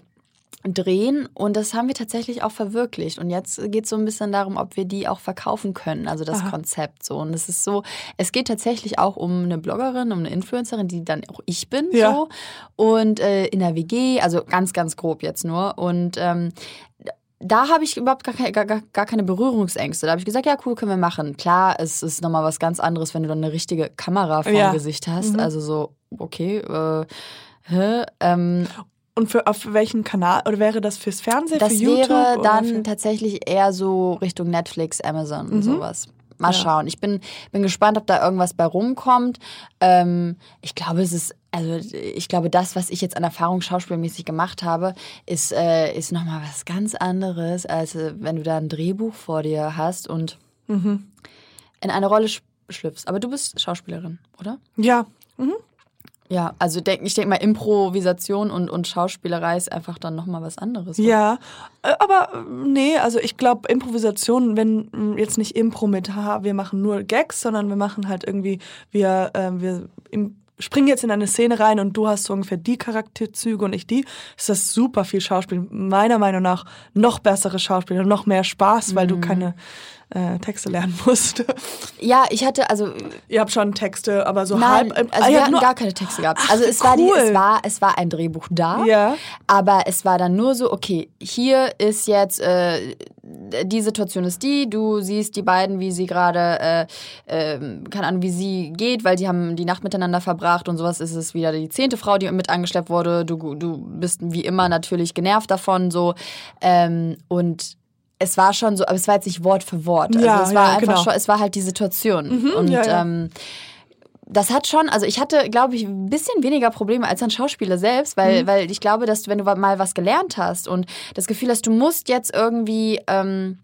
drehen und das haben wir tatsächlich auch verwirklicht. Und jetzt geht es so ein bisschen darum, ob wir die auch verkaufen können, also das
Aha.
Konzept so. Und es ist so, es geht tatsächlich auch um eine Bloggerin, um eine Influencerin, die dann auch ich bin
Ja.
so. Und äh, in der WG, also ganz, ganz grob jetzt nur. Und ähm, da habe ich überhaupt gar keine, gar, gar keine Berührungsängste. Da habe ich gesagt, ja, cool, können wir machen. Klar, es ist nochmal was ganz anderes, wenn du dann eine richtige Kamera vor
Ja.
dem Gesicht hast.
Mhm.
Also so, okay, äh, hä? Ähm,
Und für auf welchen Kanal? Oder wäre das fürs Fernsehen,
das
für YouTube?
wäre dann tatsächlich eher so Richtung Netflix, Amazon und
Mhm.
sowas. Mal
Ja.
schauen. Ich bin, bin gespannt, ob da irgendwas bei rumkommt. Ähm, ich glaube, es ist, also ich glaube, das, was ich jetzt an Erfahrung schauspielmäßig gemacht habe, ist, äh, ist nochmal was ganz anderes, als äh, wenn du da ein Drehbuch vor dir hast und
Mhm.
in eine Rolle sch- schlüpfst. Aber du bist Schauspielerin, oder?
Ja.
Ja, also denk, ich denke mal, Improvisation und, und Schauspielerei ist einfach dann nochmal was anderes. oder?
Ja, äh, aber äh, nee, also ich glaube Improvisation, wenn mh, jetzt nicht Impro mit, haha, wir machen nur Gags, sondern wir machen halt irgendwie, wir, äh, wir im, springen jetzt in eine Szene rein und du hast so ungefähr die Charakterzüge und ich die, ist das super viel Schauspiel. Meiner Meinung nach noch bessere Schauspieler, noch mehr Spaß, weil du keine äh, Texte lernen musst.
Ja, ich hatte, also
Ihr habt schon Texte, aber so
Nein,
halb. äh,
also
ihr
wir hatten
nur-
gar keine Texte gehabt. Also es war, die,
cool.
es, war, es war ein Drehbuch da,
Ja.
aber es war dann nur so, okay, hier ist jetzt, äh, die Situation ist die, du siehst die beiden, wie sie gerade, äh, ähm, keine Ahnung, wie sie geht, weil die haben die Nacht miteinander verbracht und sowas ist es wieder die zehnte Frau, die mit angeschleppt wurde. Du, du bist wie immer natürlich genervt davon, so. Ähm, und es war schon so, aber es war jetzt nicht Wort für Wort. Also
Ja,
es war
ja,
einfach
genau.
schon, es war halt die Situation.
Mhm,
und
ja, ja.
Ähm, das hat schon, also ich hatte, glaube ich, ein bisschen weniger Probleme als ein Schauspieler selbst, weil,
Mhm.
weil ich glaube, dass du, wenn du mal was gelernt hast und das Gefühl hast, du musst jetzt irgendwie, ähm,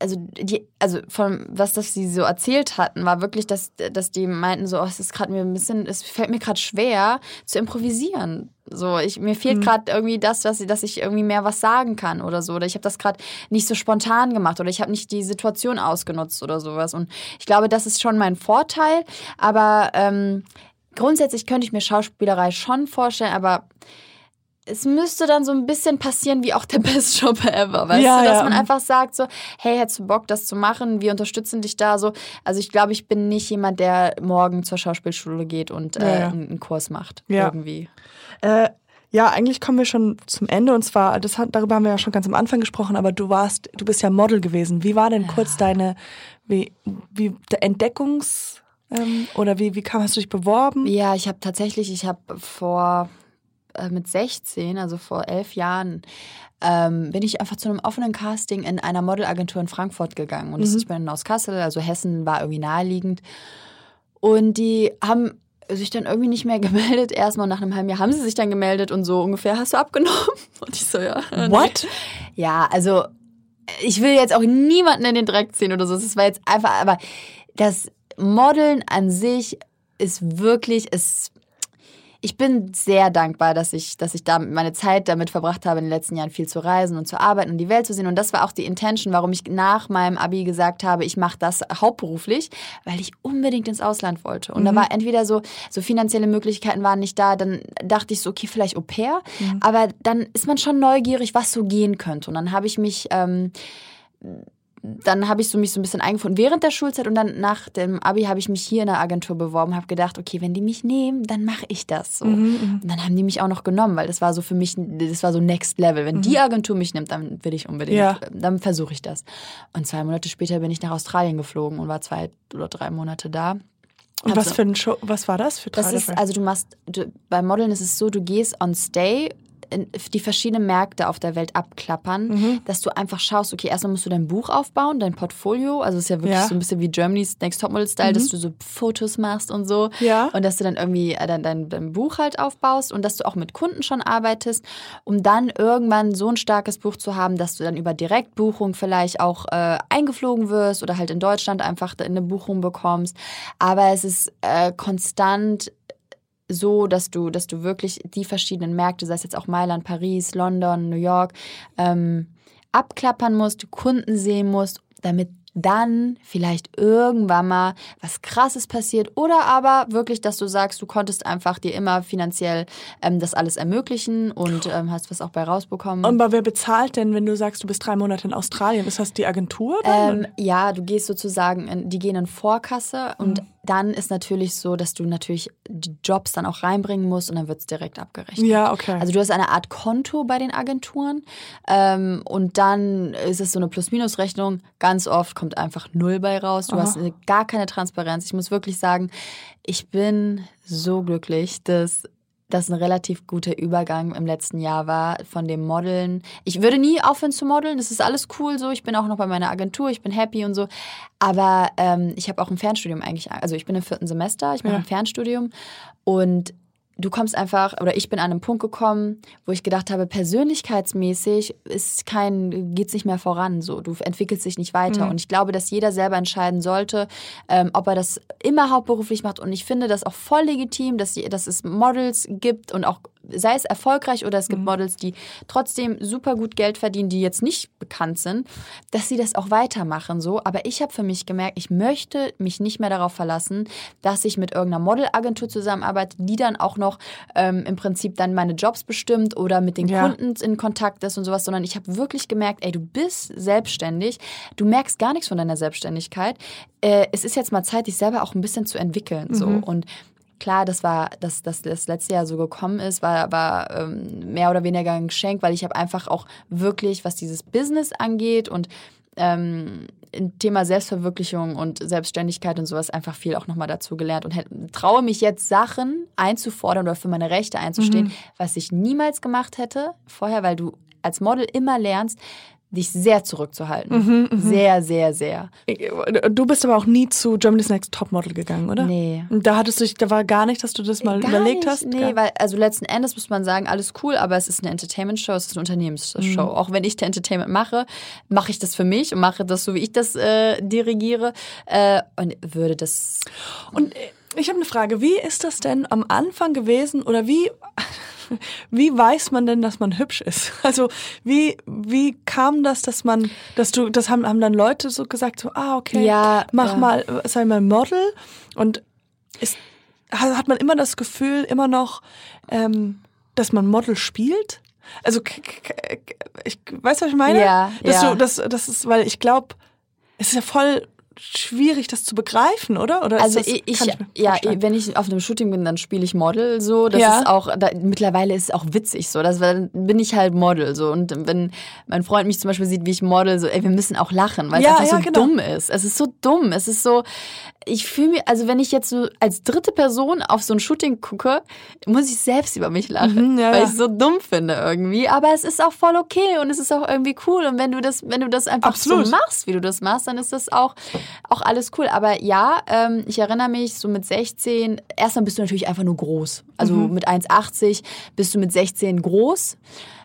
also die, also von was das sie so erzählt hatten, war wirklich, dass, dass die meinten so, oh, es ist gerade mir ein bisschen, es fällt mir gerade schwer zu improvisieren. So, ich, mir fehlt gerade irgendwie das, dass, dass ich irgendwie mehr was sagen kann oder so. Oder ich habe das gerade nicht so spontan gemacht oder ich habe nicht die Situation ausgenutzt oder sowas. Und ich glaube, das ist schon mein Vorteil. Aber ähm, grundsätzlich könnte ich mir Schauspielerei schon vorstellen, aber es müsste dann so ein bisschen passieren wie auch der Best Job Ever, weißt
Ja,
du, dass
ja.
man einfach sagt so, hey, hättest du Bock, das zu machen? Wir unterstützen dich da so. Also ich glaube, ich bin nicht jemand, der morgen zur Schauspielschule geht und äh,
Ja, ja.
einen Kurs macht
Ja.
irgendwie.
Äh, ja, eigentlich kommen wir schon zum Ende und zwar, das hat, darüber haben wir ja schon ganz am Anfang gesprochen, aber du warst, du bist ja Model gewesen. Wie war denn kurz deine, wie, wie der Entdeckungs, ähm, oder wie, wie kam, hast du dich beworben?
Ja, ich habe tatsächlich, ich habe vor äh, mit 16, also vor elf Jahren, ähm, bin ich einfach zu einem offenen Casting in einer Modelagentur in Frankfurt gegangen. Und das-
Mhm.
ich bin aus Kassel, also Hessen war irgendwie naheliegend. Und die haben sich dann irgendwie nicht mehr gemeldet. Erstmal nach einem halben Jahr haben sie sich dann gemeldet und so ungefähr, hast du abgenommen? Und ich so, ja. nee.
What?
Ja, also ich will jetzt auch niemanden in den Dreck ziehen oder so. Es war jetzt einfach, aber das Modeln an sich ist wirklich, es, ich bin sehr dankbar, dass ich, dass ich da meine Zeit damit verbracht habe, in den letzten Jahren viel zu reisen und zu arbeiten und die Welt zu sehen. Und das war auch die Intention, warum ich nach meinem Abi gesagt habe, ich mache das hauptberuflich, weil ich unbedingt ins Ausland wollte. Und da war entweder so, so finanzielle Möglichkeiten waren nicht da, dann dachte ich so, okay, vielleicht Au pair. Aber dann ist man schon neugierig, was so gehen könnte. Und dann habe ich mich ähm, dann habe ich so mich so ein bisschen eingefunden während der Schulzeit und dann nach dem Abi habe ich mich hier in der Agentur beworben, habe gedacht, okay, wenn die mich nehmen, dann mache ich das so. Und dann haben die mich auch noch genommen, weil das war so für mich, das war so Next Level. Wenn die Agentur mich nimmt, dann will ich unbedingt,
Ja.
dann versuche ich das. Und zwei Monate später bin ich nach Australien geflogen und war zwei oder drei Monate da.
Und was
so-
für ein Show, was war das für
Das ist, also du machst, du, beim Modeln ist es so, du gehst on Stay die verschiedenen Märkte auf der Welt abklappern,
Mhm.
dass du einfach schaust, okay, erstmal musst du dein Buch aufbauen, dein Portfolio, also es ist ja wirklich
Ja. Mhm.
so ein bisschen wie Germany's Next Topmodel-Style, dass du so Fotos machst und so
Ja.
und dass du dann irgendwie äh, dein, dein, dein Buch halt aufbaust und dass du auch mit Kunden schon arbeitest, um dann irgendwann so ein starkes Buch zu haben, dass du dann über Direktbuchung vielleicht auch äh, eingeflogen wirst oder halt in Deutschland einfach eine Buchung bekommst. Aber es ist äh, konstant so, dass du, dass du wirklich die verschiedenen Märkte, sei es jetzt auch Mailand, Paris, London, New York, ähm, abklappern musst, Kunden sehen musst, damit dann vielleicht irgendwann mal was Krasses passiert oder aber wirklich, dass du sagst, du konntest einfach dir immer finanziell ähm, das alles ermöglichen und ähm, hast was auch bei rausbekommen.
Und aber wer bezahlt denn, wenn du sagst, du bist drei Monate in Australien? Ist das die Agentur?
Ähm, ja, du gehst sozusagen, in, die gehen in Vorkasse und dann ist natürlich so, dass du natürlich die Jobs dann auch reinbringen musst und dann wird es direkt abgerechnet.
ja, okay.
Also du hast eine Art Konto bei den Agenturen ähm, und dann ist es so eine Plus-Minus-Rechnung. Ganz oft kommt einfach null bei raus. Du
Aha.
hast gar keine Transparenz. Ich muss wirklich sagen, ich bin so glücklich, dass das ein relativ guter Übergang im letzten Jahr war von dem Modeln. Ich würde nie aufhören zu modeln, das ist alles cool so. Ich bin auch noch bei meiner Agentur, ich bin happy und so. Aber ähm, ich habe auch ein Fernstudium eigentlich, also ich bin im vierten Semester, ich mache
Ja.
ein Fernstudium und du kommst einfach, oder ich bin an einen Punkt gekommen, wo ich gedacht habe, persönlichkeitsmäßig ist kein, geht's nicht mehr voran, so. Du entwickelst dich nicht weiter.
Mhm.
Und ich glaube, dass jeder selber entscheiden sollte, ähm, ob er das immer hauptberuflich macht. Und ich finde das auch voll legitim, dass, dass es Models gibt und auch sei es erfolgreich oder
Mhm.
es gibt Models, die trotzdem super gut Geld verdienen, die jetzt nicht bekannt sind, dass sie das auch weitermachen so. Aber ich habe für mich gemerkt, ich möchte mich nicht mehr darauf verlassen, dass ich mit irgendeiner Modelagentur zusammenarbeite, die dann auch noch ähm, im Prinzip dann meine Jobs bestimmt oder mit den
Ja.
Kunden in Kontakt ist und sowas, sondern ich habe wirklich gemerkt, ey, du bist selbstständig, du merkst gar nichts von deiner Selbstständigkeit. Äh, es ist jetzt mal Zeit, dich selber auch ein bisschen zu entwickeln. So. Und Klar, das war, dass dass das letzte Jahr so gekommen ist, war, war ähm, mehr oder weniger ein Geschenk, weil ich habe einfach auch wirklich, was dieses Business angeht und ähm, Thema Selbstverwirklichung und Selbstständigkeit und sowas einfach viel auch nochmal dazu gelernt und traue mich jetzt Sachen einzufordern oder für meine Rechte einzustehen, was ich niemals gemacht hätte vorher, weil du als Model immer lernst, dich sehr zurückzuhalten. sehr, sehr, sehr.
Du bist aber auch nie zu Germany's Next Topmodel gegangen, oder?
Nee.
Da hattest du dich, da war gar nicht, dass du das mal
Gar
überlegt
nicht,
hast?
Nee,
Gar-
weil, also letzten Endes muss man sagen, alles cool, aber es ist eine Entertainment-Show, es ist eine Unternehmensshow.
Mhm.
Auch wenn ich Entertainment mache, mache ich das für mich und mache das so, wie ich das äh, dirigiere. Äh, und würde das.
Und äh, ich habe eine Frage. Wie ist das denn am Anfang gewesen oder wie, wie weiß man denn, dass man hübsch ist? Also wie, wie kam das, dass man, dass du, das haben, haben dann Leute so gesagt, so, ah, okay,
Ja,
mach
ja.
mal, sei mal Model und ist, hat man immer das Gefühl, immer noch, ähm, dass man Model spielt? Also, ich weiß, was ich meine?
Ja,
dass
ja.
Du, das, das ist, weil ich glaube, es ist ja voll schwierig, das zu begreifen, oder? Oder
Also
ist das,
ich, ich ja,
vorstellen.
wenn ich auf einem Shooting bin, dann spiele ich Model so. Das
Ja.
ist auch, da, mittlerweile ist es auch witzig so. Das, dann bin ich halt Model so. Und wenn mein Freund mich zum Beispiel sieht, wie ich Model, so, ey, wir müssen auch lachen, weil
Ja,
es einfach
ja,
so
genau.
dumm ist. Es ist so dumm. Es ist so, ich fühle mich, also wenn ich jetzt so als dritte Person auf so ein Shooting gucke, muss ich selbst über mich lachen,
Mhm,
weil ich es so dumm finde irgendwie. Aber es ist auch voll okay und es ist auch irgendwie cool. Und wenn du das, wenn du das einfach
Absolut.
so machst, wie du das machst, dann ist das auch, auch alles cool. Aber ja, ähm, ich erinnere mich, so mit 16, erstmal bist du natürlich einfach nur groß. Also mit 1,80 bist du mit 16 groß.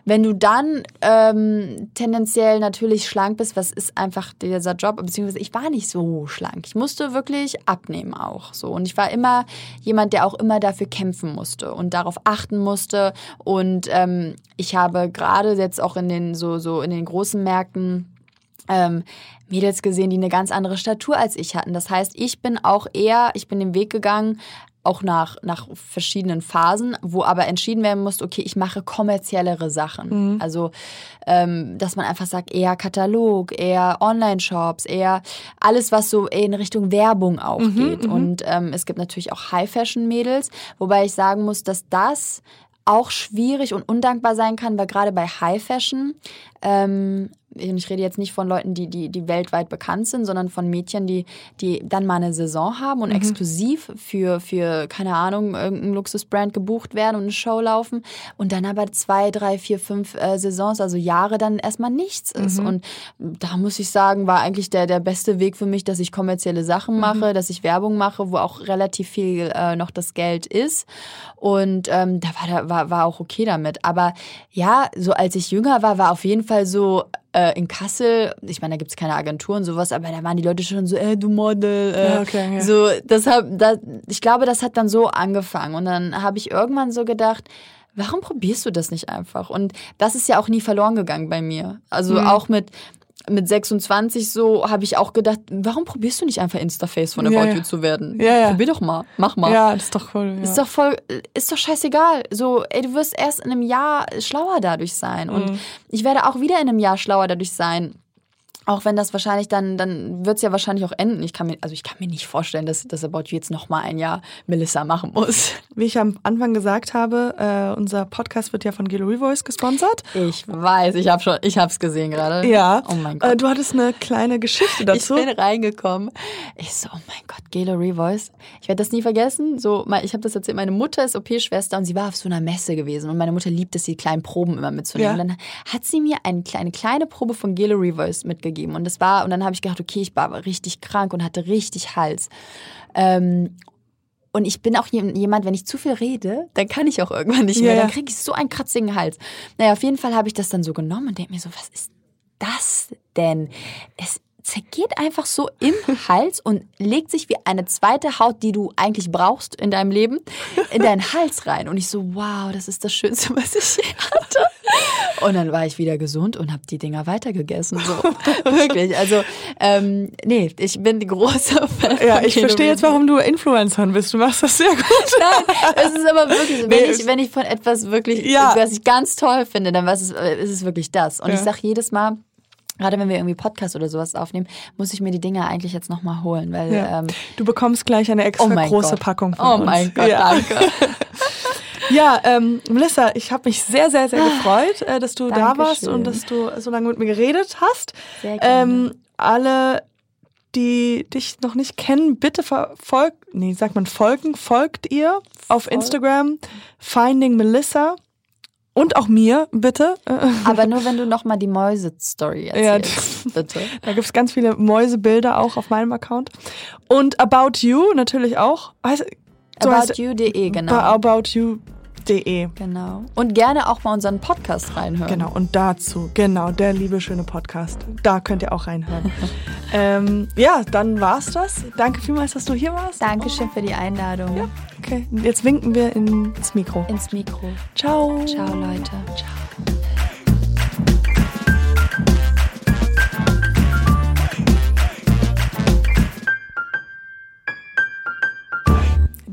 Wenn du dann ähm, tendenziell natürlich schlank bist, was ist einfach dieser Job, beziehungsweise ich war nicht so schlank. Ich musste wirklich abnehmen auch so. Und ich war immer jemand, der auch immer dafür kämpfen musste und darauf achten musste. Und ähm, ich habe gerade jetzt auch in den so, so in den großen Märkten ähm, Mädels gesehen, die eine ganz andere Statur als ich hatten. Das heißt, ich bin auch eher, ich bin den Weg gegangen, auch nach, nach verschiedenen Phasen, wo aber entschieden werden musste, okay, ich mache kommerziellere Sachen. Also, ähm, dass man einfach sagt, eher Katalog, eher Online-Shops, eher alles, was so in Richtung Werbung auch geht. Und ähm, es gibt natürlich auch High-Fashion-Mädels, wobei ich sagen muss, dass das auch schwierig und undankbar sein kann, weil gerade bei High Fashion ähm, ich rede jetzt nicht von Leuten, die, die, die weltweit bekannt sind, sondern von Mädchen, die, die dann mal eine Saison haben und exklusiv für, für, keine Ahnung, irgendein Luxusbrand gebucht werden und eine Show laufen und dann aber zwei, drei, vier, fünf äh, Saisons, also Jahre dann erstmal nichts ist. Und da muss ich sagen, war eigentlich der, der beste Weg für mich, dass ich kommerzielle Sachen mache, dass ich Werbung mache, wo auch relativ viel äh, noch das Geld ist. Und ähm, da war, da war, war auch okay damit. Aber ja, so als ich jünger war, war auf jeden Fall so äh, in Kassel, ich meine, da gibt's keine Agentur und sowas, aber da waren die Leute schon so, ey, du Model. Äh,
Ja, okay, ja.
So, das hab, das, ich glaube, das hat dann so angefangen. Und dann habe ich irgendwann so gedacht, warum probierst du das nicht einfach? Und das ist ja auch nie verloren gegangen bei mir. Also
Mhm.
auch mit mit 26 so habe ich auch gedacht, warum probierst du nicht einfach Instaface von About
ja.
You zu werden?
Ja, ja.
Probier doch mal, mach mal.
Ja, das ist doch cool. Ja.
Ist doch voll, ist doch scheißegal. So, ey, du wirst erst in einem Jahr schlauer dadurch sein.
Mhm.
Und ich werde auch wieder in einem Jahr schlauer dadurch sein. Auch wenn das wahrscheinlich dann, dann wird es ja wahrscheinlich auch enden. Ich kann mir, also ich kann mir nicht vorstellen, dass, dass About You jetzt noch mal ein Jahr Melissa machen muss.
Wie ich am Anfang gesagt habe, äh, unser Podcast wird ja von Gelo Revoice gesponsert.
Ich weiß, ich habe schon, ich habe es gesehen gerade.
Ja.
Oh mein
Äh,
Gott.
du hattest eine kleine Geschichte
Ich
dazu.
bin reingekommen. Ich so, oh mein Gott, Gelo Revoice. Ich werde das nie vergessen. So, ich habe das erzählt. Meine Mutter ist OP-Schwester und sie war auf so einer Messe gewesen. Und meine Mutter liebt es, die kleinen Proben immer mitzunehmen.
Ja.
Und dann hat sie mir eine kleine, kleine Probe von Gelo Revoice mitgegeben. Und das war, und dann habe ich gedacht, okay, ich war richtig krank und hatte richtig Hals. Ähm, und ich bin auch jem- jemand, wenn ich zu viel rede, dann kann ich auch irgendwann nicht mehr.
Ja,
Dann kriege ich so einen kratzigen Hals. Naja, auf jeden Fall habe ich das dann so genommen und denke mir so, was ist das denn? Es zergeht einfach so im Hals und legt sich wie eine zweite Haut, die du eigentlich brauchst in deinem Leben, in deinen Hals rein. Und ich so, wow, das ist das Schönste, was ich je hatte. Und dann war ich wieder gesund und habe die Dinger weitergegessen. So. Wirklich. Also, ähm, nee, ich bin die große Fan.
ja, ich verstehe jetzt, warum du Influencerin bist. Du machst das sehr gut.
Nein, es ist aber wirklich, so,
Nee,
wenn,
es-
ich, wenn ich von etwas wirklich,
Ja.
was ich ganz toll finde, dann was ist, ist es wirklich das. Und
Ja.
ich sage jedes Mal, gerade wenn wir irgendwie Podcast oder sowas aufnehmen, muss ich mir die Dinger eigentlich jetzt nochmal holen, weil
Ja.
ähm,
Du bekommst gleich eine extra
oh
große
Gott.
Packung von
Oh
uns.
mein Gott,
ja.
danke.
Ja, ähm, Melissa, ich habe mich sehr, sehr, sehr gefreut, äh, dass du da warst
Dankeschön.
und dass du so lange mit mir geredet hast.
Sehr gerne.
Ähm, alle, die dich noch nicht kennen, bitte verfolgt, nee, sagt man folgen, folgt ihr auf. Instagram Finding Melissa und auch mir, bitte.
Aber nur wenn du nochmal die Mäuse-Story
Ja,
erzählst, bitte.
Da gibt's ganz viele Mäusebilder auch auf meinem Account. Und About You natürlich auch. Heißt, so
Aboutyou.de, genau.
aboutyou.de.
Genau. Und gerne auch mal unseren Podcast reinhören.
Genau, und dazu, genau, der liebe schöne Podcast. Da könnt ihr auch reinhören. ähm, ja, dann war's das. Danke vielmals, dass du hier warst.
Dankeschön für die Einladung.
Okay, jetzt winken wir ins Mikro.
Ins Mikro.
Ciao.
Ciao, Leute. Ciao.